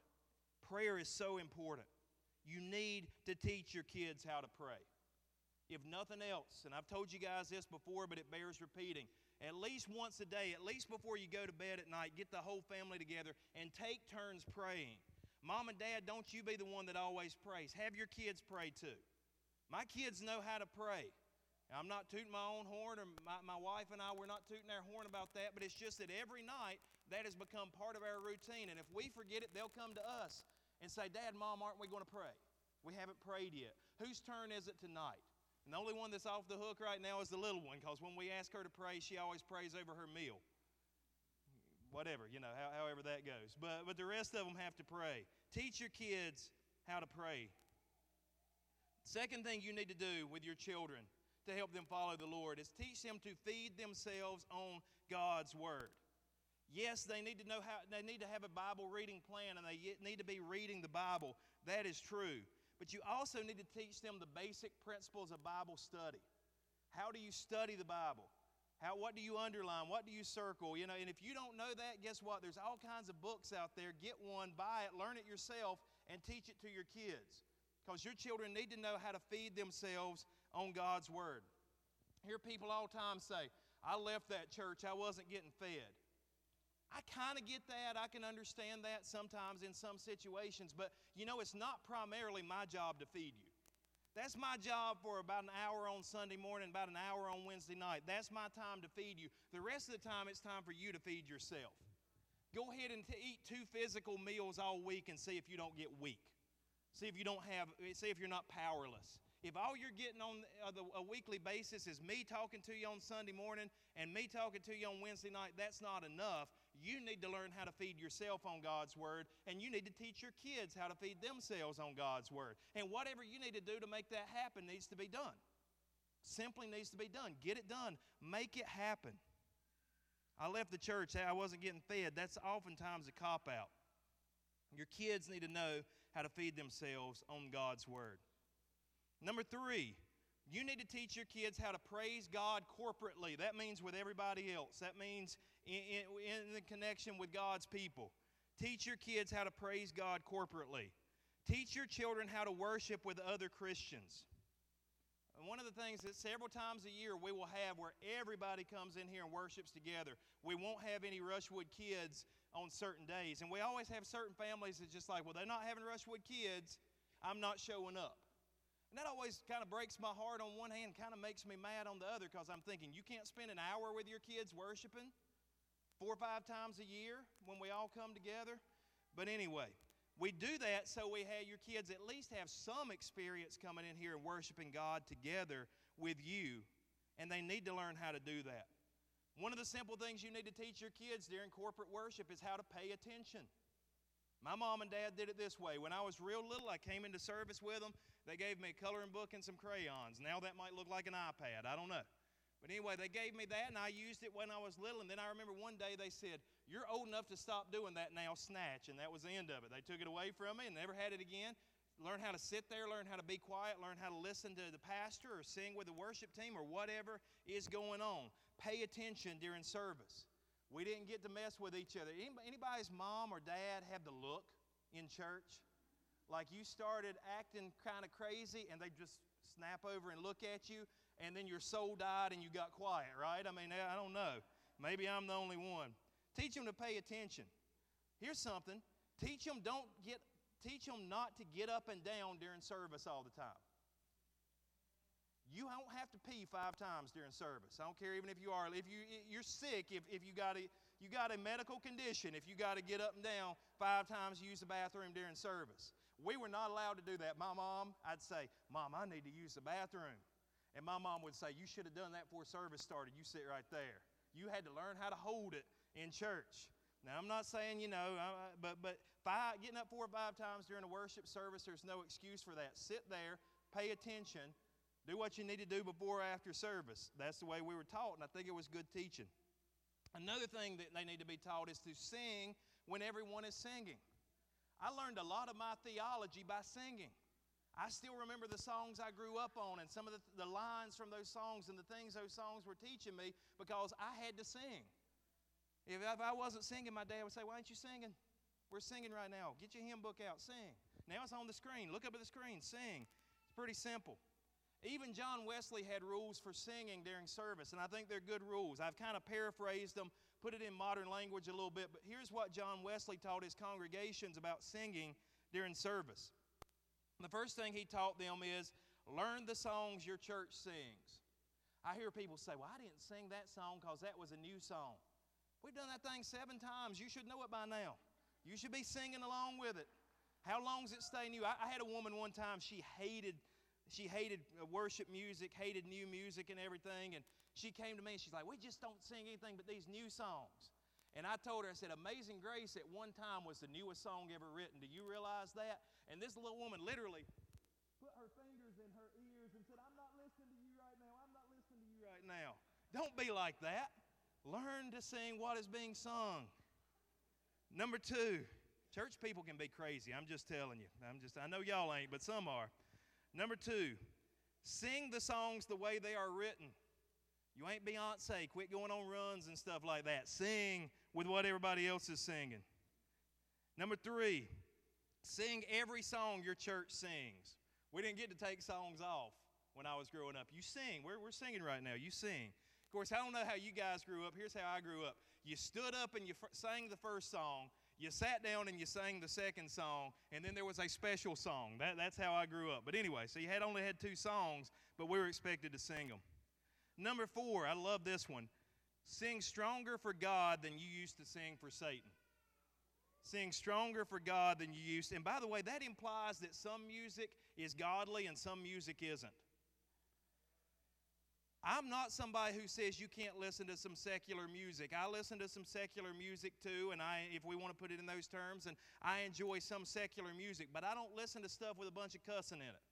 Prayer is so important. You need to teach your kids how to pray. If nothing else, and I've told you guys this before, but it bears repeating, at least once a day, at least before you go to bed at night, get the whole family together and take turns praying. Mom and dad, don't you be the one that always prays. Have your kids pray too. My kids know how to pray. I'm not tooting my own horn, or my, my wife and I, we're not tooting our horn about that, but it's just that every night that has become part of our routine. And if we forget it, they'll come to us and say, Dad, Mom, aren't we going to pray? We haven't prayed yet. Whose turn is it tonight? And the only one that's off the hook right now is the little one because when we ask her to pray, she always prays over her meal. Whatever, you know, how, however that goes. But, but the rest of them have to pray. Teach your kids how to pray. Second thing you need to do with your children to help them follow the Lord is teach them to feed themselves on God's Word. Yes, they need to know how, they need to have a Bible reading plan and they need to be reading the Bible. That is true. But you also need to teach them the basic principles of Bible study. How do you study the Bible? How, what do you underline? What do you circle? You know, and if you don't know that, guess what? There's all kinds of books out there. Get one, buy it, learn it yourself, and teach it to your kids. because your children need to know how to feed themselves on God's Word. hear people all the time say, I left that church, I wasn't getting fed. I kind of get that. I can understand that sometimes in some situations, but you know, it's not primarily my job to feed you. That's my job for about an hour on Sunday morning, about an hour on Wednesday night. That's my time to feed you. The rest of the time, it's time for you to feed yourself. Go ahead and t- eat two physical meals all week and see if you don't get weak. See if you don't have, see if you're not powerless. If all you're getting on uh, a weekly basis is me talking to you on Sunday morning and me talking to you on Wednesday night, that's not enough. You need to learn how to feed yourself on God's Word, and you need to teach your kids how to feed themselves on God's Word. And whatever you need to do to make that happen needs to be done. Simply needs to be done. Get it done. Make it happen. I left the church, I wasn't getting fed. That's oftentimes a cop out. Your kids need to know how to feed themselves on God's Word. Number three, you need to teach your kids how to praise God corporately. That means with everybody else. That means in, in, in the connection with God's people. Teach your kids how to praise God corporately. Teach your children how to worship with other Christians. And one of the things that several times a year we will have where everybody comes in here and worships together. We won't have any Rushwood kids on certain days. And we always have certain families that's just like, well, they're not having Rushwood kids. I'm not showing up. And that always kind of breaks my heart on one hand, kind of makes me mad on the other because I'm thinking, you can't spend an hour with your kids worshiping four or five times a year when we all come together. But anyway, we do that so we have your kids at least have some experience coming in here and worshiping God together with you, and they need to learn how to do that. One of the simple things you need to teach your kids during corporate worship is how to pay attention. My mom and dad did it this way. When I was real little, I came into service with them. They gave me a coloring book and some crayons. Now that might look like an iPad. I don't know. But anyway, they gave me that, and I used it when I was little. And then I remember one day they said, You're old enough to stop doing that now, snatch. And that was the end of it. They took it away from me and never had it again. Learn how to sit there, learn how to be quiet, learn how to listen to the pastor or sing with the worship team or whatever is going on. Pay attention during service. We didn't get to mess with each other. Anybody's mom or dad have the look in church? Like you started acting kind of crazy and they just snap over and look at you, and then your soul died and you got quiet, right? I mean, I don't know. Maybe I'm the only one. Teach them to pay attention. Here's something teach them, don't get, teach them not to get up and down during service all the time. You don't have to pee five times during service. I don't care even if you are. If you, you're sick, if, if you, got a, you got a medical condition, if you got to get up and down five times, use the bathroom during service. We were not allowed to do that. My mom, I'd say, Mom, I need to use the bathroom. And my mom would say, You should have done that before service started. You sit right there. You had to learn how to hold it in church. Now, I'm not saying, you know, but, but five, getting up four or five times during a worship service, there's no excuse for that. Sit there, pay attention, do what you need to do before or after service. That's the way we were taught, and I think it was good teaching. Another thing that they need to be taught is to sing when everyone is singing. I learned a lot of my theology by singing. I still remember the songs I grew up on and some of the, the lines from those songs and the things those songs were teaching me because I had to sing. If, if I wasn't singing, my dad would say, Why aren't you singing? We're singing right now. Get your hymn book out, sing. Now it's on the screen. Look up at the screen, sing. It's pretty simple. Even John Wesley had rules for singing during service, and I think they're good rules. I've kind of paraphrased them, put it in modern language a little bit, but here's what John Wesley taught his congregations about singing during service. The first thing he taught them is learn the songs your church sings. I hear people say, Well, I didn't sing that song because that was a new song. We've done that thing seven times. You should know it by now. You should be singing along with it. How long does it stay new? I, I had a woman one time, she hated she hated uh, worship music, hated new music and everything. And she came to me and she's like, We just don't sing anything but these new songs. And I told her, I said, Amazing Grace at one time was the newest song ever written. Do you realize that? And this little woman literally put her fingers in her ears and said, I'm not listening to you right now. I'm not listening to you right now. Don't be like that. Learn to sing what is being sung. Number two, church people can be crazy. I'm just telling you. I'm just I know y'all ain't, but some are. Number two, sing the songs the way they are written. You ain't Beyonce. Quit going on runs and stuff like that. Sing with what everybody else is singing. Number three, sing every song your church sings. We didn't get to take songs off when I was growing up. You sing. We're, we're singing right now. You sing. Of course, I don't know how you guys grew up. Here's how I grew up. You stood up and you f- sang the first song. You sat down and you sang the second song, and then there was a special song. That, that's how I grew up. But anyway, so you had only had two songs, but we were expected to sing them. Number four, I love this one. Sing stronger for God than you used to sing for Satan. Sing stronger for God than you used to. And by the way, that implies that some music is godly and some music isn't. I'm not somebody who says you can't listen to some secular music. I listen to some secular music too, and I, if we want to put it in those terms, and I enjoy some secular music, but I don't listen to stuff with a bunch of cussing in it.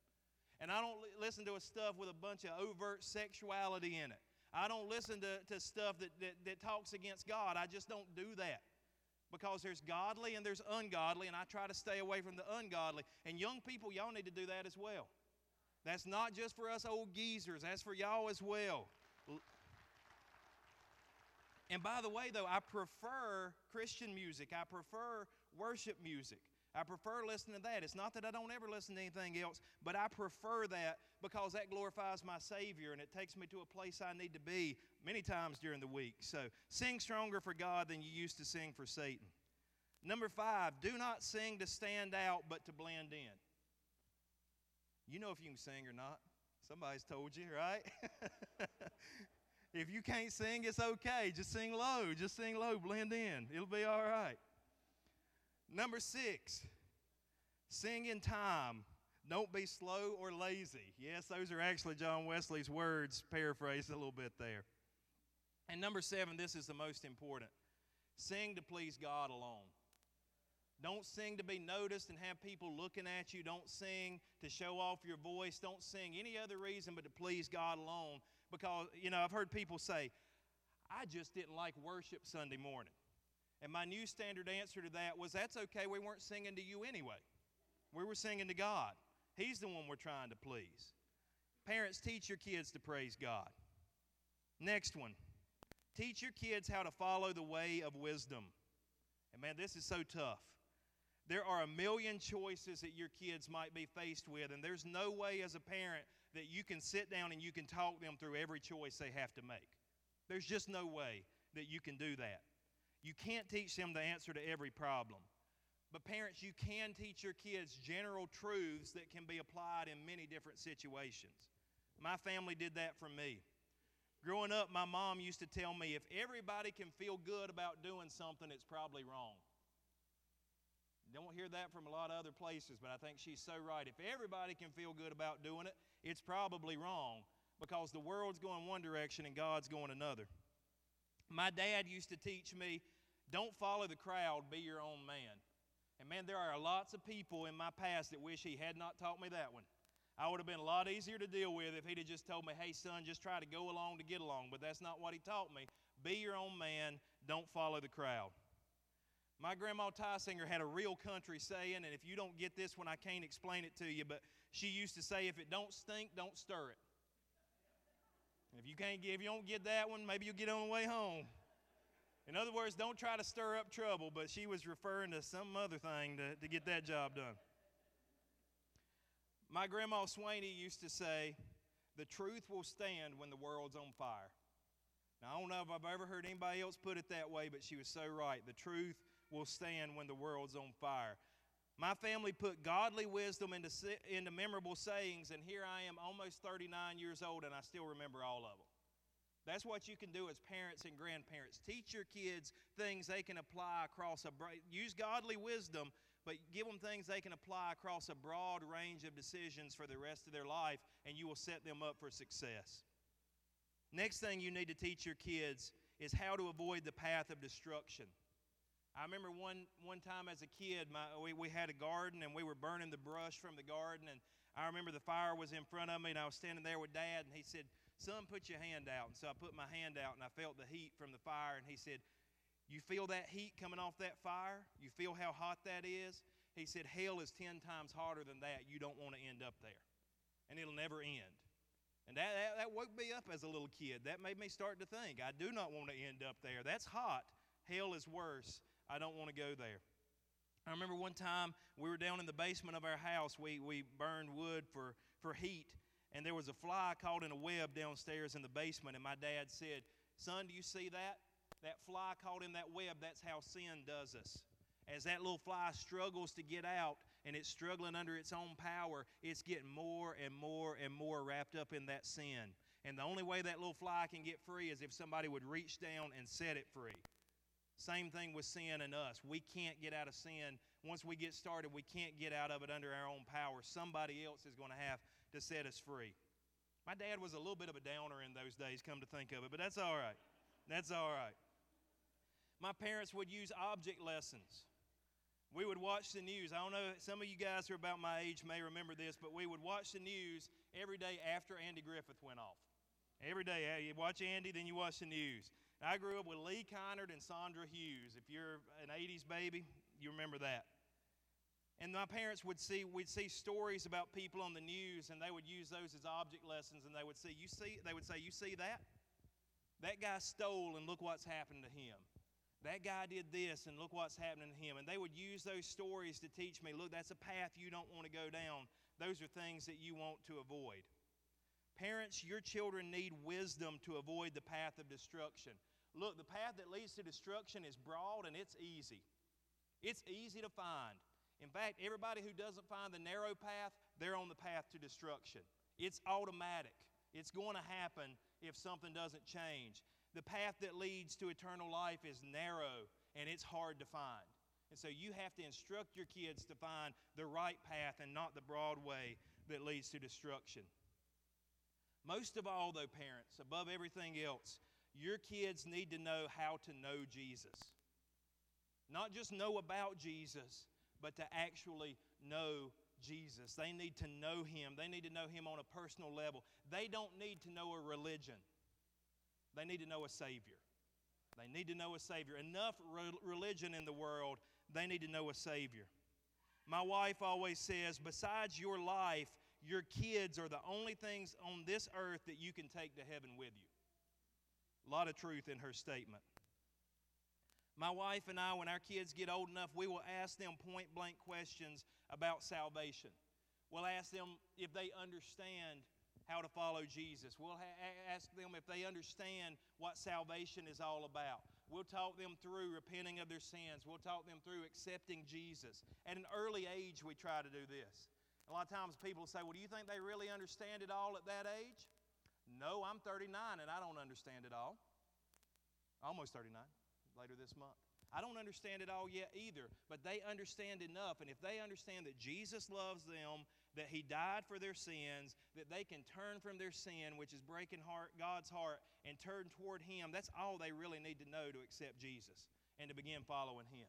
And I don't li- listen to stuff with a bunch of overt sexuality in it. I don't listen to, to stuff that, that, that talks against God. I just don't do that. Because there's godly and there's ungodly, and I try to stay away from the ungodly. And young people, y'all need to do that as well. That's not just for us old geezers, that's for y'all as well. And by the way, though, I prefer Christian music, I prefer worship music. I prefer listening to that. It's not that I don't ever listen to anything else, but I prefer that because that glorifies my Savior and it takes me to a place I need to be many times during the week. So sing stronger for God than you used to sing for Satan. Number five, do not sing to stand out but to blend in. You know if you can sing or not. Somebody's told you, right? [LAUGHS] if you can't sing, it's okay. Just sing low. Just sing low. Blend in. It'll be all right. Number six, sing in time. Don't be slow or lazy. Yes, those are actually John Wesley's words, paraphrased a little bit there. And number seven, this is the most important sing to please God alone. Don't sing to be noticed and have people looking at you. Don't sing to show off your voice. Don't sing any other reason but to please God alone. Because, you know, I've heard people say, I just didn't like worship Sunday morning. And my new standard answer to that was, that's okay. We weren't singing to you anyway. We were singing to God. He's the one we're trying to please. Parents, teach your kids to praise God. Next one teach your kids how to follow the way of wisdom. And man, this is so tough. There are a million choices that your kids might be faced with, and there's no way as a parent that you can sit down and you can talk them through every choice they have to make. There's just no way that you can do that. You can't teach them the answer to every problem. But, parents, you can teach your kids general truths that can be applied in many different situations. My family did that for me. Growing up, my mom used to tell me if everybody can feel good about doing something, it's probably wrong. Don't hear that from a lot of other places, but I think she's so right. If everybody can feel good about doing it, it's probably wrong because the world's going one direction and God's going another. My dad used to teach me don't follow the crowd, be your own man. And man, there are lots of people in my past that wish he had not taught me that one. I would have been a lot easier to deal with if he'd have just told me, hey, son, just try to go along to get along. But that's not what he taught me. Be your own man, don't follow the crowd. My grandma Tysinger had a real country saying, and if you don't get this one, I can't explain it to you, but she used to say, if it don't stink, don't stir it. If you can't get, if you don't get that one, maybe you'll get on the way home. In other words, don't try to stir up trouble, but she was referring to some other thing to, to get that job done. My grandma Swaney used to say, the truth will stand when the world's on fire. Now, I don't know if I've ever heard anybody else put it that way, but she was so right. The truth will stand when the world's on fire. My family put godly wisdom into, into memorable sayings, and here I am almost 39 years old, and I still remember all of them. That's what you can do as parents and grandparents. Teach your kids things they can apply across a use godly wisdom, but give them things they can apply across a broad range of decisions for the rest of their life, and you will set them up for success. Next thing you need to teach your kids is how to avoid the path of destruction. I remember one, one time as a kid, my, we, we had a garden and we were burning the brush from the garden. And I remember the fire was in front of me and I was standing there with Dad and he said, Son, put your hand out. And so I put my hand out and I felt the heat from the fire. And he said, You feel that heat coming off that fire? You feel how hot that is? He said, Hell is 10 times hotter than that. You don't want to end up there. And it'll never end. And that, that, that woke me up as a little kid. That made me start to think, I do not want to end up there. That's hot. Hell is worse. I don't want to go there. I remember one time we were down in the basement of our house. We, we burned wood for, for heat, and there was a fly caught in a web downstairs in the basement. And my dad said, Son, do you see that? That fly caught in that web, that's how sin does us. As that little fly struggles to get out and it's struggling under its own power, it's getting more and more and more wrapped up in that sin. And the only way that little fly can get free is if somebody would reach down and set it free. Same thing with sin and us. We can't get out of sin. Once we get started, we can't get out of it under our own power. Somebody else is going to have to set us free. My dad was a little bit of a downer in those days, come to think of it, but that's all right. That's all right. My parents would use object lessons. We would watch the news. I don't know, some of you guys who are about my age may remember this, but we would watch the news every day after Andy Griffith went off. Every day, you watch Andy, then you watch the news. I grew up with Lee Kinard and Sandra Hughes. If you're an 80s baby, you remember that. And my parents would see, we'd see stories about people on the news, and they would use those as object lessons, and they would see, you see, they would say, you see that? That guy stole, and look what's happened to him. That guy did this, and look what's happening to him. And they would use those stories to teach me, look, that's a path you don't want to go down. Those are things that you want to avoid. Parents, your children need wisdom to avoid the path of destruction. Look, the path that leads to destruction is broad and it's easy. It's easy to find. In fact, everybody who doesn't find the narrow path, they're on the path to destruction. It's automatic. It's going to happen if something doesn't change. The path that leads to eternal life is narrow and it's hard to find. And so you have to instruct your kids to find the right path and not the broad way that leads to destruction. Most of all, though, parents, above everything else, your kids need to know how to know Jesus. Not just know about Jesus, but to actually know Jesus. They need to know Him. They need to know Him on a personal level. They don't need to know a religion, they need to know a Savior. They need to know a Savior. Enough re- religion in the world, they need to know a Savior. My wife always says, besides your life, your kids are the only things on this earth that you can take to heaven with you. A lot of truth in her statement. My wife and I, when our kids get old enough, we will ask them point blank questions about salvation. We'll ask them if they understand how to follow Jesus. We'll ha- ask them if they understand what salvation is all about. We'll talk them through repenting of their sins. We'll talk them through accepting Jesus. At an early age, we try to do this. A lot of times people say, Well, do you think they really understand it all at that age? No, I'm 39 and I don't understand it all. Almost 39 later this month. I don't understand it all yet either, but they understand enough. And if they understand that Jesus loves them, that He died for their sins, that they can turn from their sin, which is breaking heart, God's heart, and turn toward Him, that's all they really need to know to accept Jesus and to begin following Him.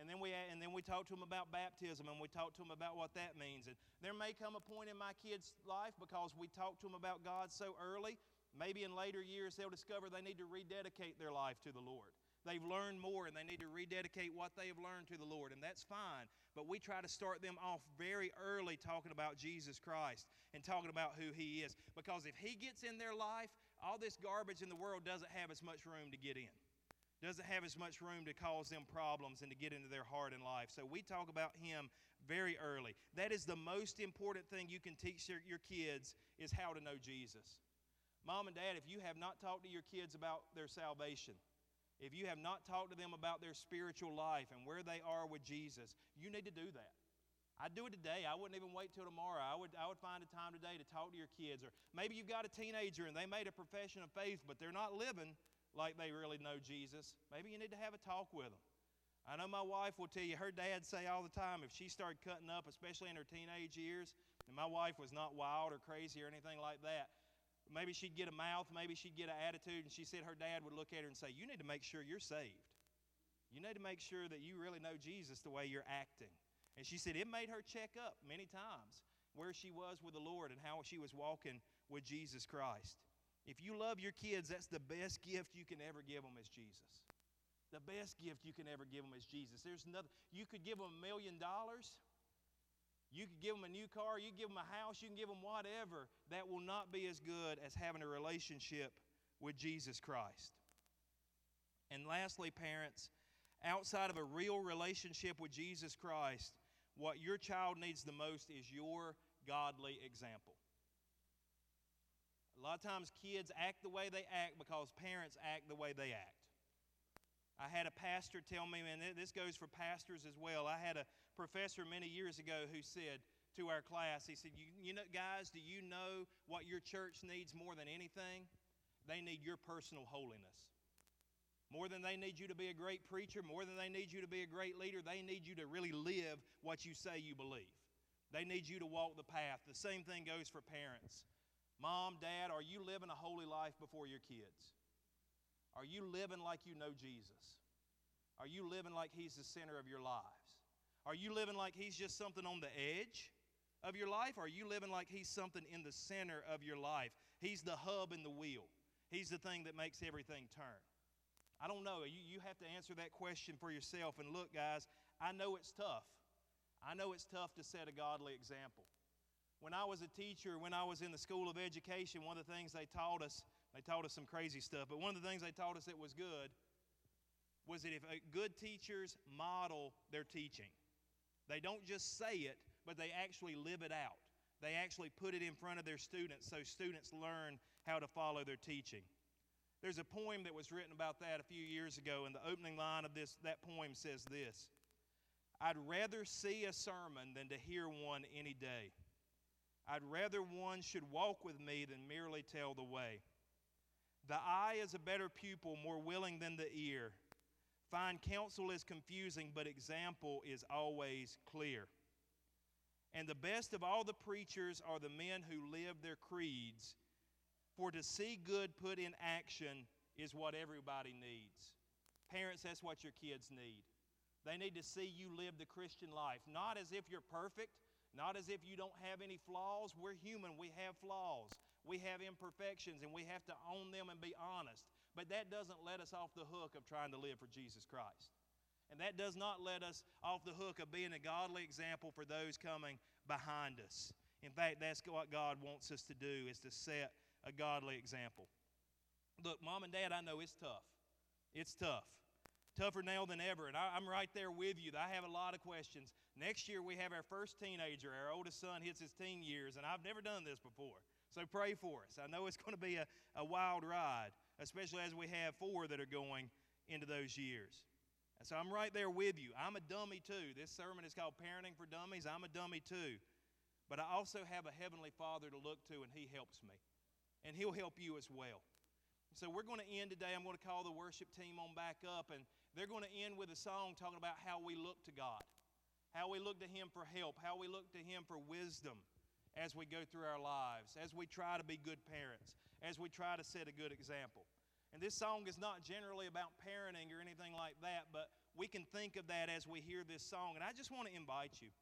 And then we and then we talk to them about baptism and we talk to them about what that means. And there may come a point in my kids' life because we talk to them about God so early, maybe in later years they'll discover they need to rededicate their life to the Lord. They've learned more and they need to rededicate what they have learned to the Lord, and that's fine. But we try to start them off very early talking about Jesus Christ and talking about who He is. Because if He gets in their life, all this garbage in the world doesn't have as much room to get in doesn't have as much room to cause them problems and to get into their heart and life. So we talk about him very early. That is the most important thing you can teach your, your kids is how to know Jesus. Mom and dad, if you have not talked to your kids about their salvation, if you have not talked to them about their spiritual life and where they are with Jesus, you need to do that. I'd do it today. I wouldn't even wait till tomorrow. I would, I would find a time today to talk to your kids. Or maybe you've got a teenager and they made a profession of faith, but they're not living like they really know Jesus, maybe you need to have a talk with them. I know my wife will tell you, her dad say all the time, if she started cutting up, especially in her teenage years, and my wife was not wild or crazy or anything like that, maybe she'd get a mouth, maybe she'd get an attitude, and she said her dad would look at her and say, You need to make sure you're saved. You need to make sure that you really know Jesus the way you're acting. And she said it made her check up many times where she was with the Lord and how she was walking with Jesus Christ. If you love your kids, that's the best gift you can ever give them is Jesus. The best gift you can ever give them is Jesus. There's nothing. You could give them a million dollars. You could give them a new car. You give them a house. You can give them whatever. That will not be as good as having a relationship with Jesus Christ. And lastly, parents, outside of a real relationship with Jesus Christ, what your child needs the most is your godly example. A lot of times kids act the way they act because parents act the way they act. I had a pastor tell me, and this goes for pastors as well. I had a professor many years ago who said to our class, he said, you, you know, guys, do you know what your church needs more than anything? They need your personal holiness. More than they need you to be a great preacher, more than they need you to be a great leader, they need you to really live what you say you believe. They need you to walk the path. The same thing goes for parents. Mom, dad, are you living a holy life before your kids? Are you living like you know Jesus? Are you living like He's the center of your lives? Are you living like He's just something on the edge of your life? Or are you living like He's something in the center of your life? He's the hub and the wheel, He's the thing that makes everything turn. I don't know. You, you have to answer that question for yourself. And look, guys, I know it's tough. I know it's tough to set a godly example. When I was a teacher, when I was in the School of Education, one of the things they taught us, they taught us some crazy stuff, but one of the things they taught us that was good was that if good teachers model their teaching, they don't just say it, but they actually live it out. They actually put it in front of their students so students learn how to follow their teaching. There's a poem that was written about that a few years ago, and the opening line of this, that poem says this I'd rather see a sermon than to hear one any day. I'd rather one should walk with me than merely tell the way. The eye is a better pupil, more willing than the ear. Fine counsel is confusing, but example is always clear. And the best of all the preachers are the men who live their creeds. For to see good put in action is what everybody needs. Parents, that's what your kids need. They need to see you live the Christian life, not as if you're perfect, not as if you don't have any flaws. We're human, we have flaws. We have imperfections, and we have to own them and be honest. But that doesn't let us off the hook of trying to live for Jesus Christ. And that does not let us off the hook of being a godly example for those coming behind us. In fact, that's what God wants us to do is to set a godly example. Look, mom and dad, I know it's tough. It's tough tougher now than ever. And I, am right there with you. I have a lot of questions. Next year, we have our first teenager. Our oldest son hits his teen years, and I've never done this before. So pray for us. I know it's going to be a, a wild ride, especially as we have four that are going into those years. And so I'm right there with you. I'm a dummy too. This sermon is called Parenting for Dummies. I'm a dummy too. But I also have a Heavenly Father to look to, and He helps me. And He'll help you as well. So we're going to end today. I'm going to call the worship team on back up, and they're going to end with a song talking about how we look to God, how we look to Him for help, how we look to Him for wisdom as we go through our lives, as we try to be good parents, as we try to set a good example. And this song is not generally about parenting or anything like that, but we can think of that as we hear this song. And I just want to invite you.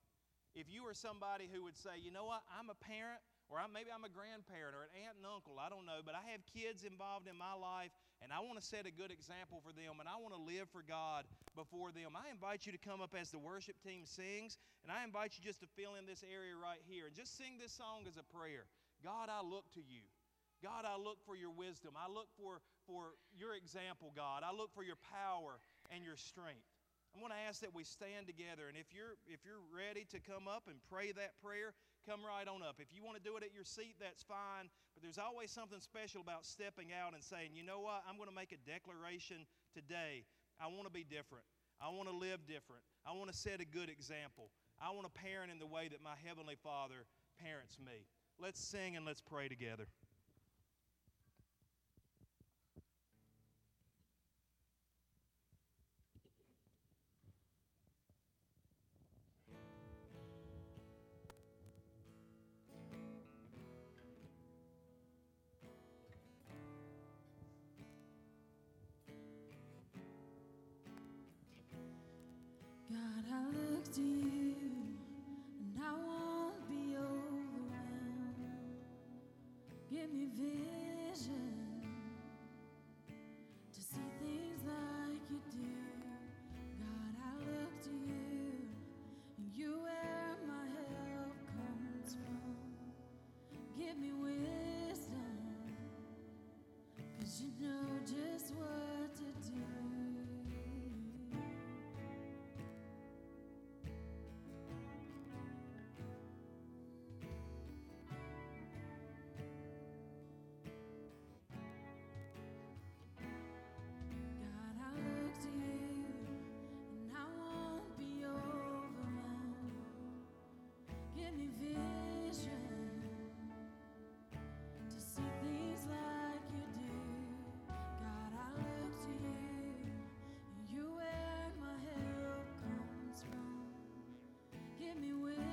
If you are somebody who would say, you know what, I'm a parent, or maybe I'm a grandparent or an aunt and uncle, I don't know, but I have kids involved in my life and I want to set a good example for them and I want to live for God before them. I invite you to come up as the worship team sings and I invite you just to fill in this area right here and just sing this song as a prayer. God, I look to you. God, I look for your wisdom. I look for, for your example, God. I look for your power and your strength. I'm going to ask that we stand together, and if you're if you're ready to come up and pray that prayer, come right on up. If you want to do it at your seat, that's fine. But there's always something special about stepping out and saying, you know what, I'm going to make a declaration today. I want to be different. I want to live different. I want to set a good example. I want to parent in the way that my Heavenly Father parents me. Let's sing and let's pray together. to see things like you do. God, I look to you. You where my help comes from. Give me wisdom.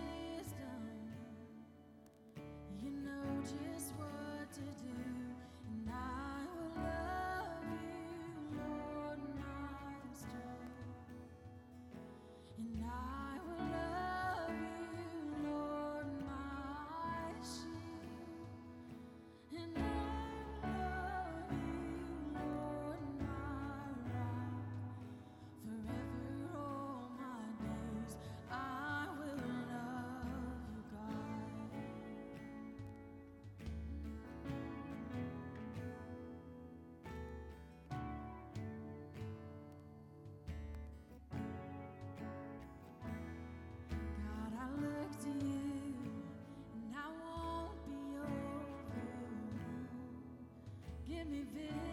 me ver.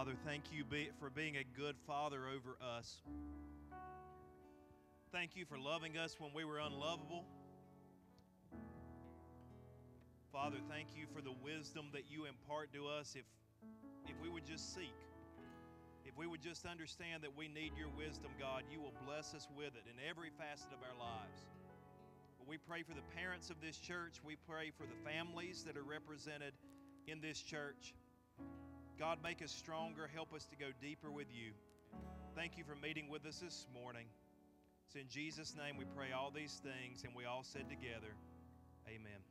Father, thank you for being a good father over us. Thank you for loving us when we were unlovable. Father, thank you for the wisdom that you impart to us if, if we would just seek. If we would just understand that we need your wisdom, God, you will bless us with it in every facet of our lives. We pray for the parents of this church. We pray for the families that are represented in this church. God, make us stronger. Help us to go deeper with you. Thank you for meeting with us this morning. It's in Jesus' name we pray all these things, and we all said together, Amen.